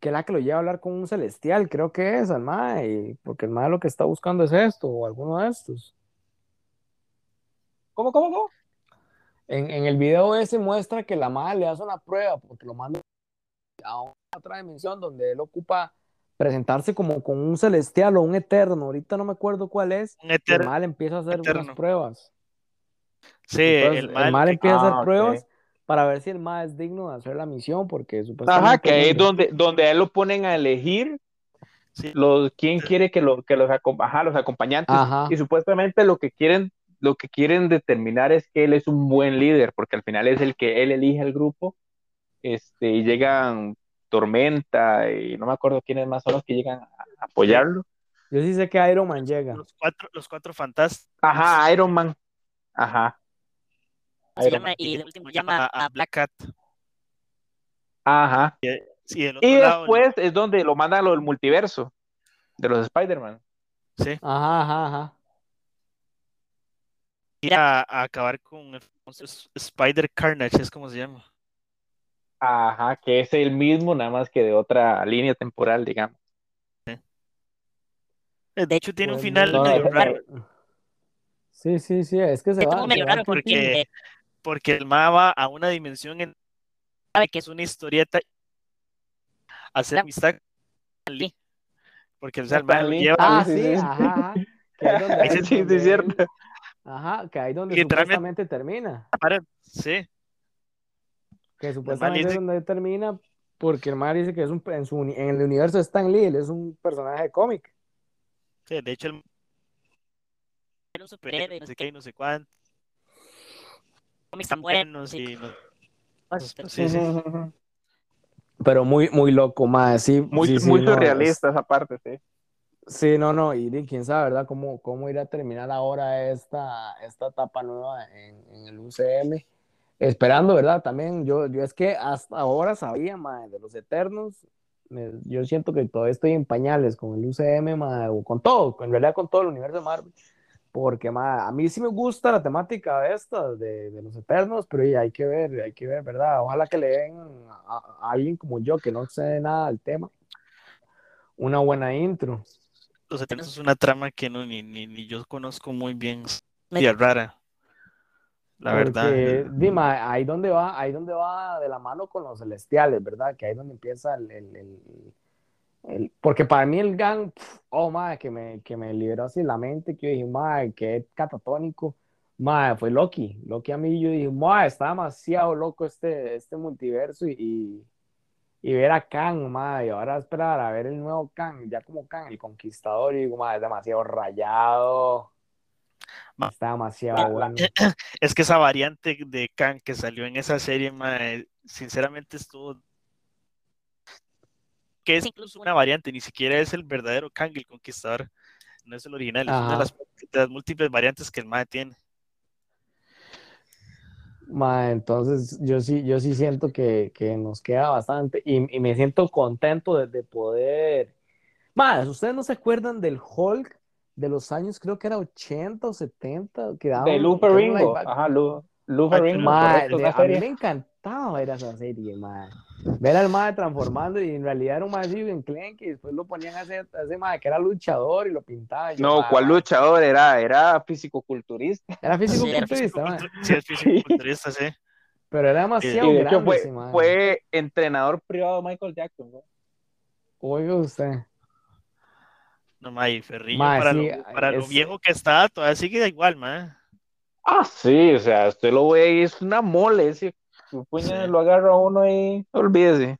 que la que lo lleva a hablar con un celestial, creo que es, al mae, porque el mae lo que está buscando es esto, o alguno de estos. ¿Cómo, cómo, cómo? En, en el video ese muestra que la madre le hace una prueba, porque lo manda a otra dimensión donde él ocupa presentarse como con un celestial o un eterno, ahorita no me acuerdo cuál es, el mal empieza a hacer unas pruebas. Sí, el mal, empieza a hacer ah, pruebas para ver si el más es digno de hacer la misión, porque supuestamente... Ajá, que ahí es donde, donde a él lo ponen a elegir los, quién quiere que, lo, que los, ajá, los acompañantes, y supuestamente lo que quieren lo que quieren determinar es que él es un buen líder, porque al final es el que él elige al grupo, este, y llegan Tormenta, y no me acuerdo quiénes más son los que llegan a apoyarlo. Yo sí sé que Iron Man llega. Los cuatro, los cuatro fantásticos. Ajá, Iron Man. Ajá y el último llama a Black Cat. Ajá. Y, después es donde lo mandan lo del multiverso de los Spider-Man. Sí. Ajá, ajá, ajá. Y a, acabar con el Spider Carnage, es como se llama. Ajá, que es el mismo, nada más que de otra línea temporal, digamos. De hecho, tiene un pues, final medio raro. Sí, sí, sí, es que se va. medio raro porque porque el MA va a una dimensión en sabe que es una historieta hacer amistad con Lee. Porque o sea, el MA lo lleva. Ah, sí, ajá. Que sí, es cierto. Ajá, que ahí donde supuestamente termina. Sí. Que supuestamente es donde termina, porque el MA dice que es un, en, su, en el universo de Stan Lee, él es un personaje de cómic. Sí, de hecho, el no sé qué, no sé cuánto están buenos y Pero muy, muy loco, más, sí. Muy, muy surrealista esa parte, sí. Sí, no, no, y quién sabe, ¿verdad? ¿Cómo, cómo irá a terminar ahora esta, esta etapa nueva en, el UCM? Esperando, ¿verdad? También yo, yo es que hasta ahora sabía, madre, de los Eternos, yo siento que todavía estoy en pañales con el UCM, madre, o con todo, en realidad con todo el universo de Marvel porque a mí sí me gusta la temática de esta, de, los eternos, pero hay que ver, hay que ver, ¿verdad? Ojalá que le den a, alguien como yo, que no sé nada del tema, una buena intro. Los eternos es una trama que no, ni, ni, yo conozco muy bien, media rara. La verdad. Dime, ahí donde va, ahí donde va de la mano con los celestiales, ¿verdad? Que ahí donde empieza el porque para mí el gang, oh, madre, que me, que me liberó así la mente, que yo dije, madre, que catatónico. Madre, fue Loki. Loki a mí, yo dije, madre, está demasiado loco este, este multiverso y, y, ver a Kang, madre, y ahora esperar a ver el nuevo Kang, ya como Kang, el conquistador, y digo, madre, es demasiado rayado. Está demasiado bueno. Es que esa variante de Kang que salió en esa serie, madre, sinceramente estuvo que es incluso una variante, ni siquiera es el verdadero Kang el Conquistador, no es el original, es una de las, múltiples variantes que el MAE tiene. Ma, entonces yo sí, yo sí siento que, nos queda bastante y, me siento contento de, poder. Más, ¿ustedes no se acuerdan del Hulk de los años, creo que era 80 o 70? Que de Lou Ferrigno. Ajá, Lou, Lou a mí me encantaba ver esa serie, madre ver al madre transformando y en realidad era un madre en Clank y después lo ponían a hacer, a ese madre que era luchador y lo pintaba. no, ¿cuál luchador? Era, era físico-culturista. Era físico-culturista, sí, es físico-culturista, sí. Pero era demasiado de grande fue, fue, entrenador privado de Michael Jackson, ¿no? Oiga usted. No, May, Ferrillo, para, lo, para lo, viejo que está, todavía sigue igual, man. Ah, sí, o sea, usted lo ve y es una mole ese lo agarra a uno y olvídese.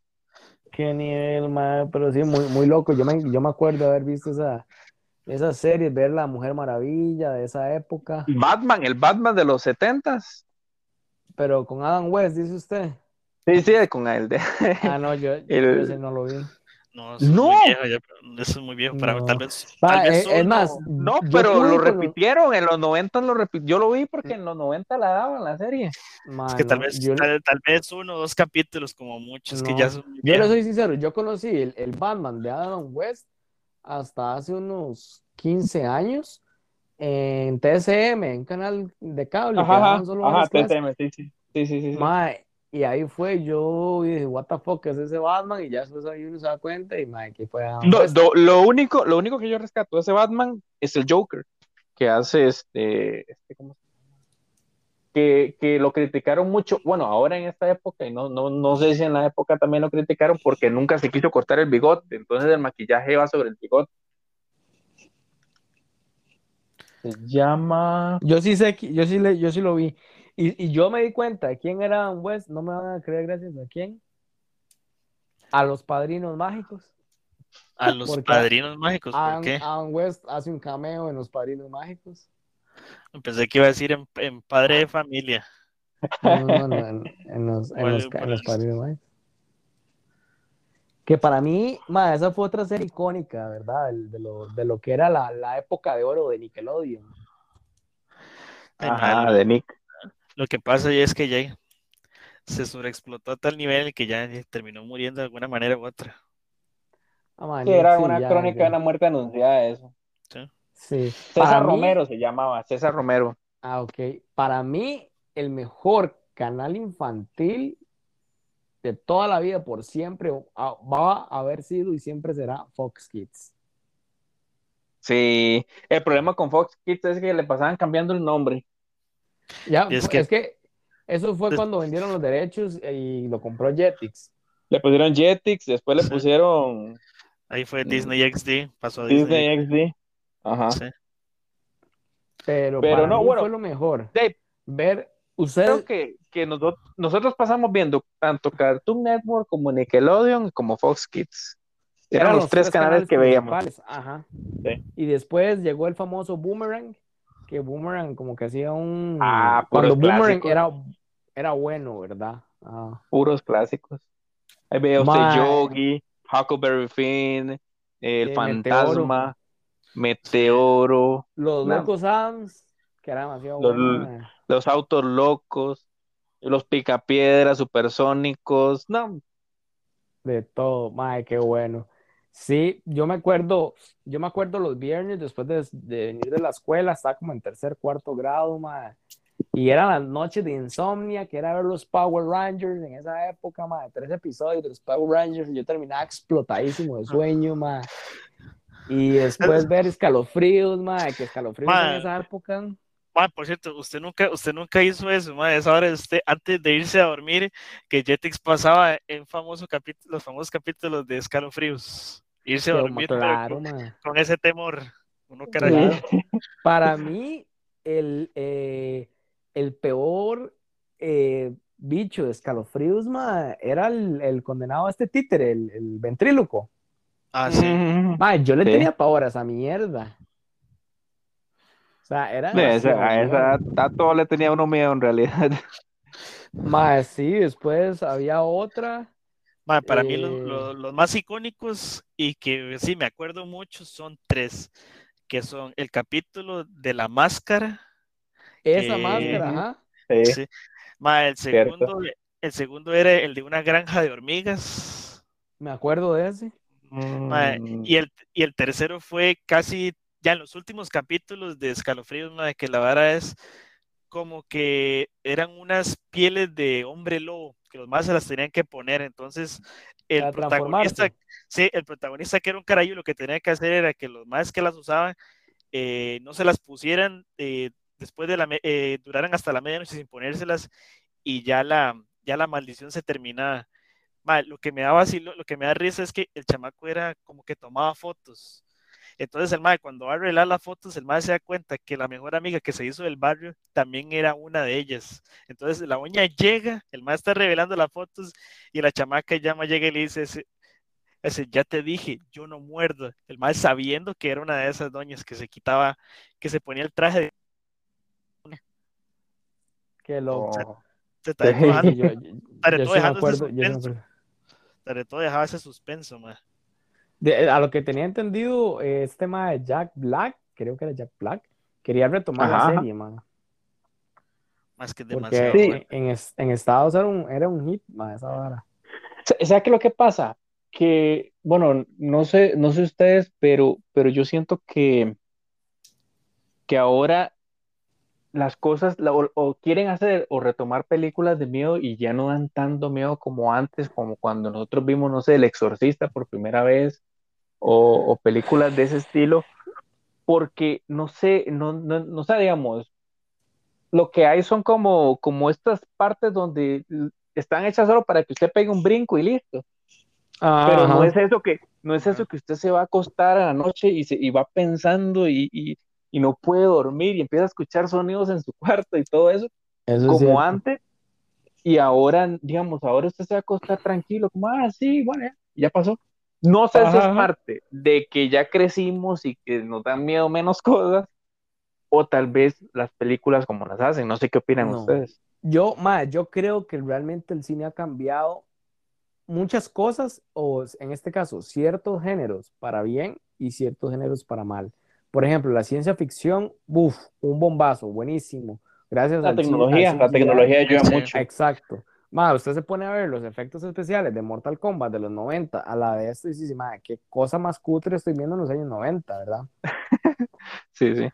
Qué nivel, madre, pero sí, muy, muy loco. Yo me, yo me acuerdo de haber visto esa, esa serie, ver la Mujer Maravilla de esa época. Batman, el Batman de los setentas. Pero con Adam West, dice usted. Sí, sí, con él. De... Ah, no, yo, ese no lo vi. No, eso no. Es, muy viejo, eso es muy viejo para tal vez. tal vez es, más, no, pero lo repitieron en los 90 lo repitieron. Yo lo vi porque en los 90 la daban la serie. es que tal vez, tal, vez uno o dos capítulos, como muchos, que ya son. Yo le soy sincero, yo conocí el, el, Batman de Adam West hasta hace unos 15 años en TCM, en canal de cable. Ajá, ajá, TCM, sí, sí. Sí, sí, sí. Y ahí fue, yo dije, what the fuck, es ese Batman? Y ya después ahí uno se da cuenta y madre, que fue lo, único, lo único que yo rescato de ese Batman es el Joker, que hace este, este ¿cómo se llama? Que, que, lo criticaron mucho, bueno, ahora en esta época, y no, no, no sé si en la época también lo criticaron porque nunca se quiso cortar el bigote, entonces el maquillaje va sobre el bigote. Se llama... Yo sí sé, yo sí, le, yo sí lo vi. Y, y, yo me di cuenta de quién era Adam West, no me van a creer gracias a quién. A los padrinos mágicos. A los padrinos mágicos, ¿por qué? Adam West hace un cameo en los padrinos mágicos. Pensé que iba a decir en, padre de familia. No, no, no, en, los, padrinos mágicos. Que para mí, ma, esa fue otra serie icónica, ¿verdad? De, lo, de lo que era la, la época de oro de Nickelodeon. Ajá, de Nick. Lo que pasa es que ya se sobreexplotó a tal nivel que ya terminó muriendo de alguna manera u otra. Ah, era una crónica de una muerte anunciada eso. Sí. César Romero se llamaba, César Romero. Ah, ok. Para mí, el mejor canal infantil de toda la vida, por siempre, va a haber sido y siempre será Fox Kids. Sí, el problema con Fox Kids es que le pasaban cambiando el nombre. Ya, es que, eso fue cuando vendieron los derechos y lo compró Jetix. Le pusieron Jetix, después le pusieron. Ahí fue. Disney XD, pasó a Disney. XD. Ajá. Pero, Pero no, bueno, fue lo mejor. ver, usted. que, que nosotros, nosotros pasamos viendo tanto Cartoon Network como Nickelodeon como Fox Kids. Eran, los, tres, canales, que veíamos. Ajá. Y después llegó el famoso Boomerang, que Boomerang como que hacía un... Ah, Cuando Boomerang era, era bueno, ¿verdad? Ah. Puros clásicos. Ahí veo usted Yogi, Huckleberry Finn, El Fantasma, Meteoro. los Locos Adams, que era demasiado los, bueno. Los Autos Locos, los Picapiedras, Supersónicos, no. De todo, madre, qué bueno. Sí, yo me acuerdo, yo me acuerdo los viernes después de, venir de la escuela, estaba como en tercer, cuarto grado, y eran las noches de insomnia, que era ver los Power Rangers en esa época, ma, tres episodios de los Power Rangers, y yo terminaba explotadísimo de sueño, ma, y después ver escalofríos, ma, que escalofríos en esa época. Por cierto, usted nunca, usted nunca hizo eso, esa hora usted, antes de irse a dormir, que Jetix pasaba en famoso los famosos capítulos de escalofríos irse a dormir con, ese temor. Uno Para mí, el, eh, el peor eh, bicho de escalofríos era el, condenado a este títere, el, el ventríloco. Ah, sí. yo le tenía pavor a esa mierda. O sea, era. a esa a todo le tenía uno miedo en realidad. Más sí, después había otra para mí los, eh. más icónicos y que sí me acuerdo mucho son tres, que son el capítulo de la máscara. Esa máscara, ajá. Sí. el, segundo, el segundo era el de una granja de hormigas. Me acuerdo de ese. Mm. y, el, y el tercero fue casi ya en los últimos capítulos de Escalofríos, de que la vara es como que eran unas pieles de hombre lobo los más se las tenían que poner. Entonces, el protagonista, sí, el protagonista que era un carayulo, lo que tenía que hacer era que los más que las usaban eh, no se las pusieran eh, después de la, eh, duraran hasta la medianoche sin ponérselas y ya la, ya la maldición se terminaba. lo que me daba así, lo, que me da risa es que el chamaco era como que tomaba fotos entonces el mae, cuando va a arreglar las fotos, el mae se da cuenta que la mejor amiga que se hizo del barrio también era una de ellas. Entonces la uña llega, el mae está revelando las fotos y la chamaca llama, llega y le dice, ese, ya te dije, yo no muerdo. El mae sabiendo que era una de esas doñas que se quitaba, que se ponía el traje de... Qué loco. Se, está dejando, yo, yo, yo, dejaba ese suspenso, mae. A lo que tenía entendido, este tema de Jack Black, creo que era Jack Black, quería retomar la serie, man. Más que demasiado. en, en, Estados era un, era un hit, man, esa vara. ¿Sabes qué lo que pasa? Que, bueno, no sé, no sé ustedes, pero, pero yo siento que, que ahora las cosas o, quieren hacer o retomar películas de miedo y ya no dan tanto miedo como antes, como cuando nosotros vimos, no sé, El Exorcista por primera vez o, películas de ese estilo, porque no sé, no, no, no sabíamos, lo que hay son como, como estas partes donde están hechas solo para que usted pegue un brinco y listo. Pero no es eso que, no es eso que usted se va a acostar a la noche y, se, y va pensando y, y, y, no puede dormir y empieza a escuchar sonidos en su cuarto y todo eso, como antes. Y ahora, digamos, ahora usted se va a acostar tranquilo, como, ah, sí, bueno, ya pasó. No sé si es parte de que ya crecimos y que nos dan miedo menos cosas, o tal vez las películas como las hacen. No sé qué opinan ustedes. Yo, ma, yo creo que realmente el cine ha cambiado muchas cosas, o en este caso, ciertos géneros para bien y ciertos géneros para mal. Por ejemplo, la ciencia ficción, uff, un bombazo, buenísimo. Gracias la tecnología, la tecnología ayuda mucho. Exacto. Ma, usted se pone a ver los efectos especiales de Mortal Kombat de los 90 a la de esto y dice, ma, qué cosa más cutre estoy viendo en los años 90, ¿verdad? sí, sí.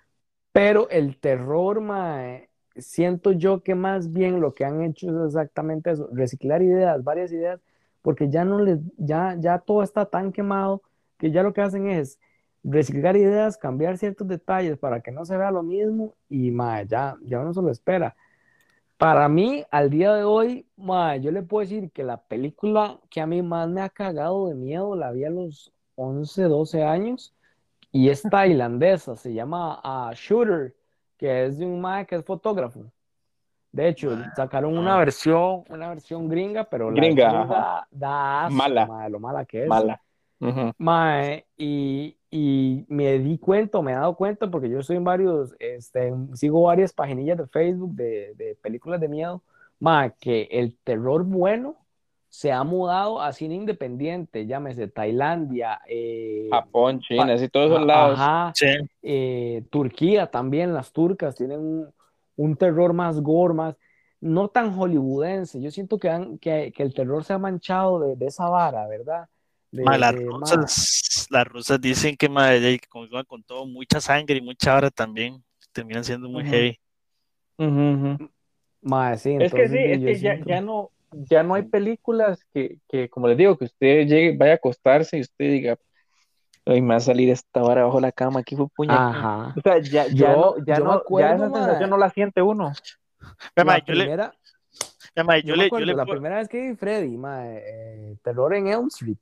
Pero el terror, ma, siento yo que más bien lo que han hecho es exactamente eso, reciclar ideas, varias ideas, porque ya no les, ya, ya todo está tan quemado que ya lo que hacen es reciclar ideas, cambiar ciertos detalles para que no se vea lo mismo y ma, ya, ya uno se lo espera. Para mí, al día de hoy, yo le puedo decir que la película que a mí más me ha cagado de miedo la vi a los 11, 12 años y es tailandesa, se llama uh, Shooter, que es de un mae que es fotógrafo. De hecho, sacaron una versión, una versión gringa, pero gringa, la da, mala. lo mala que es. Mala. y, y me di cuenta, me he dado cuenta, porque yo soy en varios, este, sigo varias paginillas de Facebook de, de películas de miedo, ma, que el terror bueno se ha mudado a cine independiente, llámese Tailandia, eh, Japón, China, y todos esos lados. Ajá, eh, Turquía también, las turcas tienen un, un, terror más gore, más, no tan hollywoodense. Yo siento que, han, que, que el terror se ha manchado de, de esa vara, ¿verdad? Las, rusas, las, rusas, dicen que madre, con, con todo, mucha sangre y mucha hora también, terminan siendo muy heavy. sí, es que sí, es que ya, ya, no, ya no hay películas que, que, como les digo, que usted llegue, vaya a acostarse y usted diga, Ay, me va a salir esta vara bajo la cama, aquí fue puña. Ajá. O sea, ya, ya no, ya no, acuerdo, ya esa sensación no la siente uno. La yo primera, le, yo, le, yo le, la primera vez que vi Freddy, ma, eh, terror en Elm Street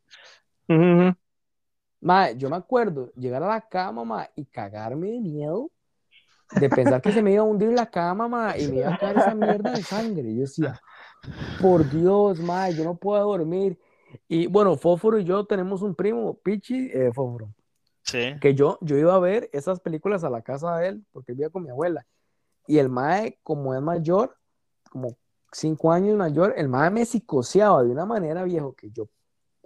yo me acuerdo llegar a la cama, ma, y cagarme de miedo de pensar que se me iba a hundir la cama, ma, y me iba a caer esa mierda de sangre. Yo decía, por Dios, ma, yo no puedo dormir. Y bueno, Fósforo y yo tenemos un primo, Pichi, eh, Fósforo. Sí. Que yo, yo iba a ver esas películas a la casa de él, porque vivía con mi abuela. Y el mae, como es mayor, como cinco años mayor, el mae me psicoseaba de una manera, viejo, que yo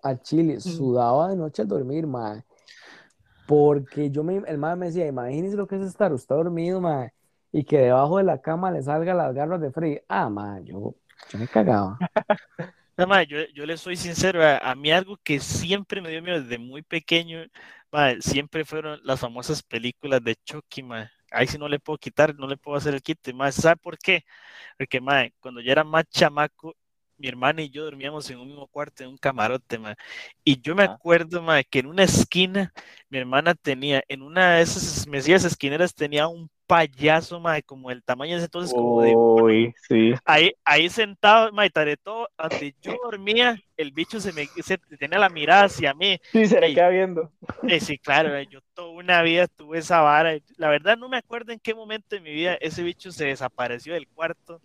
a Chile, sudaba de noche al dormir, madre. Porque yo me, el madre me decía, imagínese lo que es estar usted dormido, madre, y que debajo de la cama le salgan las garras de Freddy. Ah, madre, yo, me cagaba. No, yo, yo, le soy sincero, a, mí algo que siempre me dio miedo desde muy pequeño, siempre fueron las famosas películas de Chucky, madre. Ahí sí no le puedo quitar, no le puedo hacer el quite, más ¿sabe por qué? Porque, madre, cuando yo era más chamaco, mi hermana y yo dormíamos en un mismo cuarto, en un camarote, ma. Y yo me acuerdo, ma, que en una esquina, mi hermana tenía, en una de esas mesías esquineras tenía un payaso, ma, como el tamaño de entonces, como de... sí. Ahí, ahí sentado, ma, y todo, donde yo dormía, el bicho se me, se, tenía la mirada hacia mí. Sí, se le queda viendo. Eh, sí, claro, yo toda una vida tuve esa vara. La verdad no me acuerdo en qué momento de mi vida ese bicho se desapareció del cuarto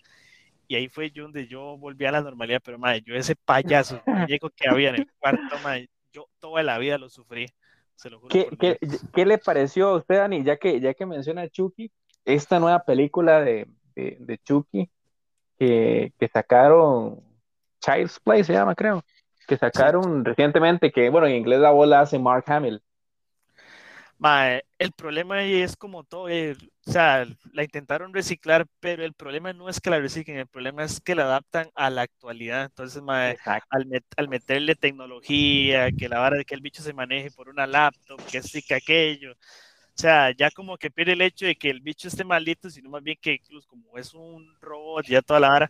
y ahí fue yo donde yo volví a la normalidad, pero madre, yo ese payaso muñeco que había en el cuarto, madre, yo toda la vida lo sufrí, se lo juro. ¿Qué, ¿qué, ¿qué, le pareció a usted, Dani, ya que, ya que menciona Chucky, esta nueva película de, de, de Chucky que, que, sacaron, Child's Play se llama, creo? que sacaron recientemente, que bueno, en inglés la bola hace Mark Hamill. El problema ahí es como todo, eh, o sea, la intentaron reciclar, pero el problema no es que la reciclen, el problema es que la adaptan a la actualidad. Entonces, al, meterle tecnología, que la vara de que el bicho se maneje por una laptop, que sí, que aquello. O sea, ya como que pierde el hecho de que el bicho esté maldito, sino más bien que incluso como es un robot, ya toda la vara,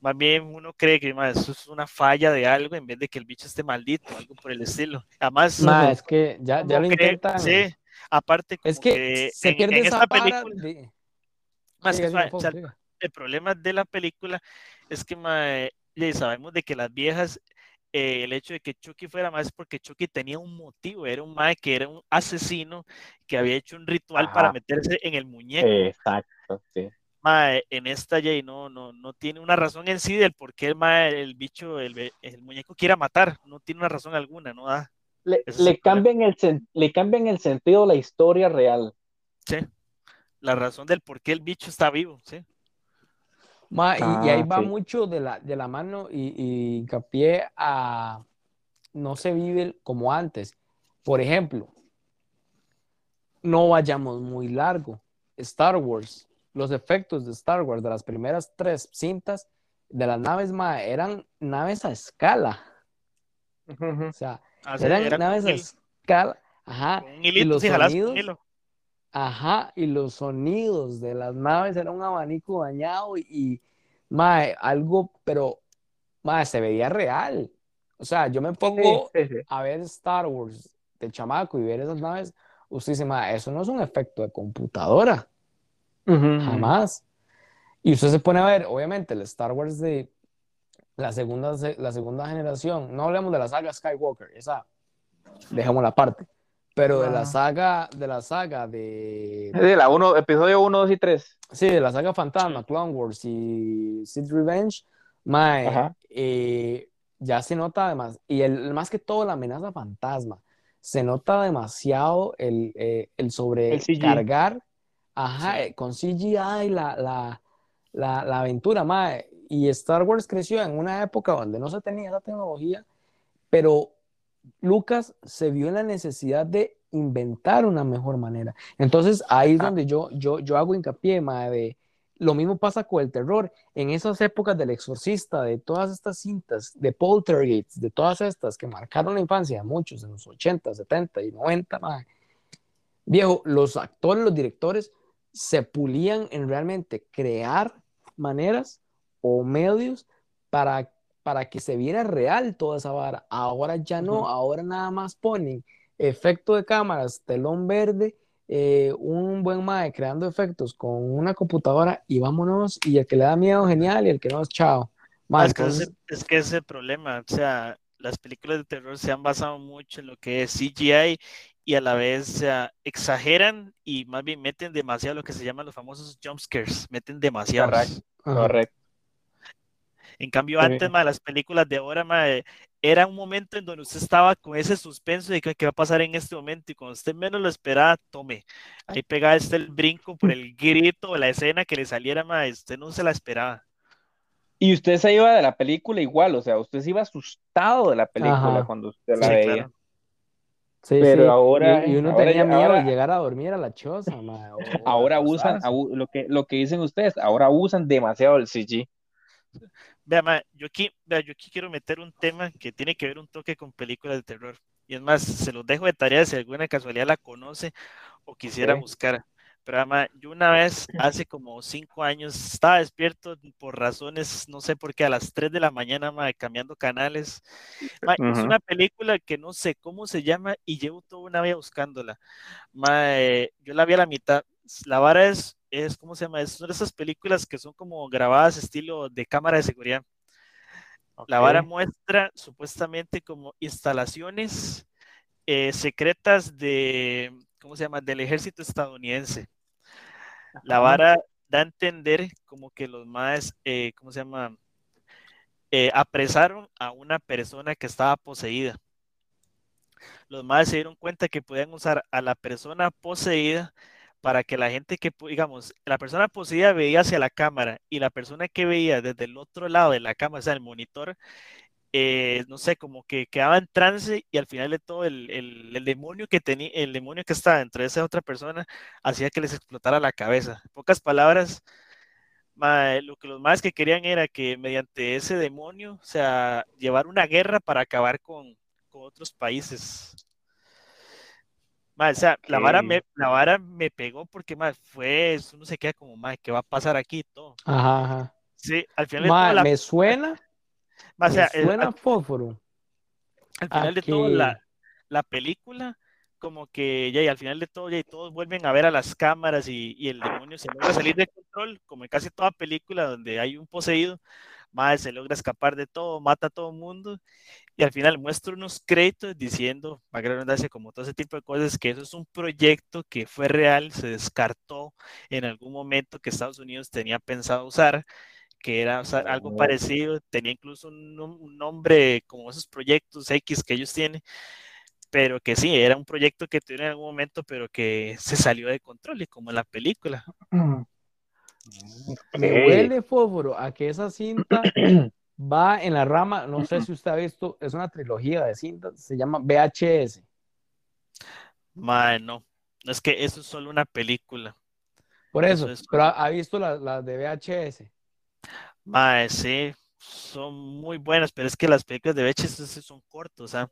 más bien uno cree que eso es una falla de algo en vez de que el bicho esté maldito, algo por el estilo. Además, es que ya, ya lo intentan. Sí, aparte, es que, se pierde esa película. Más el problema de la película es que sabemos de que las viejas, eh, el hecho de que Chucky fuera más es porque Chucky tenía un motivo, era un mae que era un asesino que había hecho un ritual para meterse en el muñeco. Exacto, sí en esta Jay no, no, no tiene una razón en sí del por qué el, el bicho, el, el, muñeco quiera matar, no tiene una razón alguna, no da. Le, le cambian el, le cambian el sentido la historia real. Sí, la razón del por qué el bicho está vivo, sí. y, ahí ah, va mucho de la, de la mano y, y hincapié a no se vive como antes. Por ejemplo, no vayamos muy largo. Star Wars los efectos de Star Wars, de las primeras tres cintas, de las naves, ma, eran naves a escala. O sea, ah, eran naves a escala. Ajá. y los sonidos, ajá, y los sonidos de las naves eran un abanico dañado y, algo, pero ma, se veía real. O sea, yo me pongo a ver Star Wars de chamaco y ver esas naves, usted dice, ma, eso no es un efecto de computadora. Jamás. Y usted se pone a ver, obviamente, el Star Wars de la segunda, la segunda generación, no hablemos de la saga Skywalker, esa dejamos la parte, pero de la saga, de la saga de... De la uno, episodio 1, 2 y 3. Sí, de la saga Fantasma, Clone Wars y Sith Revenge, eh, ya se nota además, y el, más que todo la amenaza fantasma, se nota demasiado el, eh, el sobrecargar Ajá, eh, con CGI, la, la, la, la aventura, mae. Y Star Wars creció en una época donde no se tenía esa tecnología, pero Lucas se vio en la necesidad de inventar una mejor manera. Entonces ahí es ah. donde yo, yo, yo hago hincapié, mae, de lo mismo pasa con el terror. En esas épocas del exorcista, de todas estas cintas, de poltergeist, de todas estas que marcaron la infancia de muchos en los 80, 70 y 90, mae. Viejo, los actores, los directores se pulían en realmente crear maneras o medios para, para que se viera real toda esa vara. Ahora ya no, ahora nada más ponen efecto de cámaras, telón verde, eh, un buen mae creando efectos con una computadora y vámonos. Y el que le da miedo, genial, y el que no, chao. es, que ese, es que ese problema, o sea, las películas de terror se han basado mucho en lo que es CGI y a la vez exageran y más bien meten demasiado lo que se llaman los famosos jump scares, meten demasiado. Correcto. En cambio, antes, las películas de ahora, era un momento en donde usted estaba con ese suspenso de qué va a pasar en este momento y cuando usted menos lo esperaba, tome. Ahí pegaba este el brinco por el grito o la escena que le saliera, más usted no se la esperaba. Y usted se iba de la película igual, o sea, usted se iba asustado de la película cuando usted la veía. Sí, pero ahora y, uno tenía miedo de llegar a dormir a la choza. ahora usan lo que lo que dicen ustedes, ahora usan demasiado el CG. Vea, yo aquí, vea, yo aquí quiero meter un tema que tiene que ver un toque con películas de terror. Y es más, se los dejo de tarea si alguna casualidad la conoce o quisiera buscar. Pero además, yo una vez, hace como cinco años, estaba despierto por razones, no sé por qué, a las 3 de la mañana, cambiando canales. Es una película que no sé cómo se llama y llevo toda una vida buscándola. yo la vi a la mitad. La vara es, es, ¿cómo se llama? Es una de esas películas que son como grabadas estilo de cámara de seguridad. La vara muestra supuestamente como instalaciones eh, secretas de, ¿cómo se llama? Del ejército estadounidense. La vara da a entender como que los más, eh, ¿cómo se llama? Eh, apresaron a una persona que estaba poseída. Los más se dieron cuenta que podían usar a la persona poseída para que la gente que, digamos, la persona poseída veía hacia la cámara y la persona que veía desde el otro lado de la cámara, o sea, el monitor, eh, no sé, como que quedaba en trance y al final de todo el, el, demonio que tenía, el demonio que estaba entre esa otra persona hacía que les explotara la cabeza. En pocas palabras, lo que los más que querían era que mediante ese demonio, o sea, llevar una guerra para acabar con, con otros países. O sea, la, vara me, la vara me pegó porque más fue, uno se queda como, más ¿qué va a pasar aquí? Todo. Ajá, ajá. Sí, al final de me suena, me suena fósforo. Al final de todo, la, la película como que ya y al final de todo ya y todos vuelven a ver a las cámaras y, y el demonio se logra salir de control, como en casi toda película donde hay un poseído, más se logra escapar de todo, mata a todo el mundo y al final muestra unos créditos diciendo, darse como todo ese tipo de cosas, que eso es un proyecto que fue real, se descartó en algún momento que Estados Unidos tenía pensado usar que era algo parecido, tenía incluso un, un nombre como esos proyectos X que ellos tienen, pero que sí, era un proyecto que tuvieron en algún momento, pero que se salió de control, y como en la película. Me huele fósforo a que esa cinta va en la rama, no sé si usted ha visto, es una trilogía de cintas, se llama VHS. Madre, no, es que eso es solo una película. Por eso, pero ha, visto las de VHS. Madre, sí, son muy buenas, pero es que las películas de VHS son cortos, ¿ah?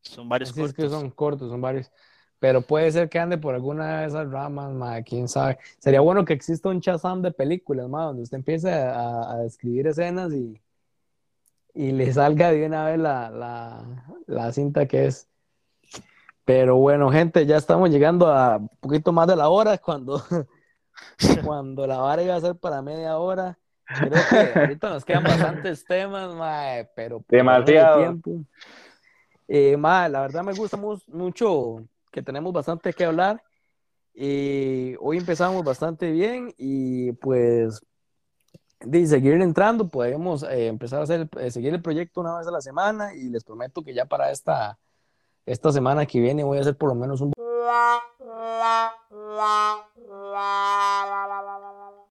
Son varios cortos. Es que son cortos, son varios. Pero puede ser que ande por alguna de esas ramas, quién sabe. Sería bueno que exista un chazam de películas, ma, donde usted empiece a, a describir escenas y, y le salga de una vez la, la, la, cinta que es. Pero bueno, gente, ya estamos llegando a un poquito más de la hora cuando, cuando la vara iba a ser para media hora. Creo que ahorita nos quedan bastantes temas, ma, pero demasiado tiempo. Eh, la verdad me gusta mucho que tenemos bastante que hablar. y hoy empezamos bastante bien y pues de seguir entrando, podemos empezar a hacer, seguir el proyecto una vez a la semana y les prometo que ya para esta, esta semana que viene voy a hacer por lo menos un...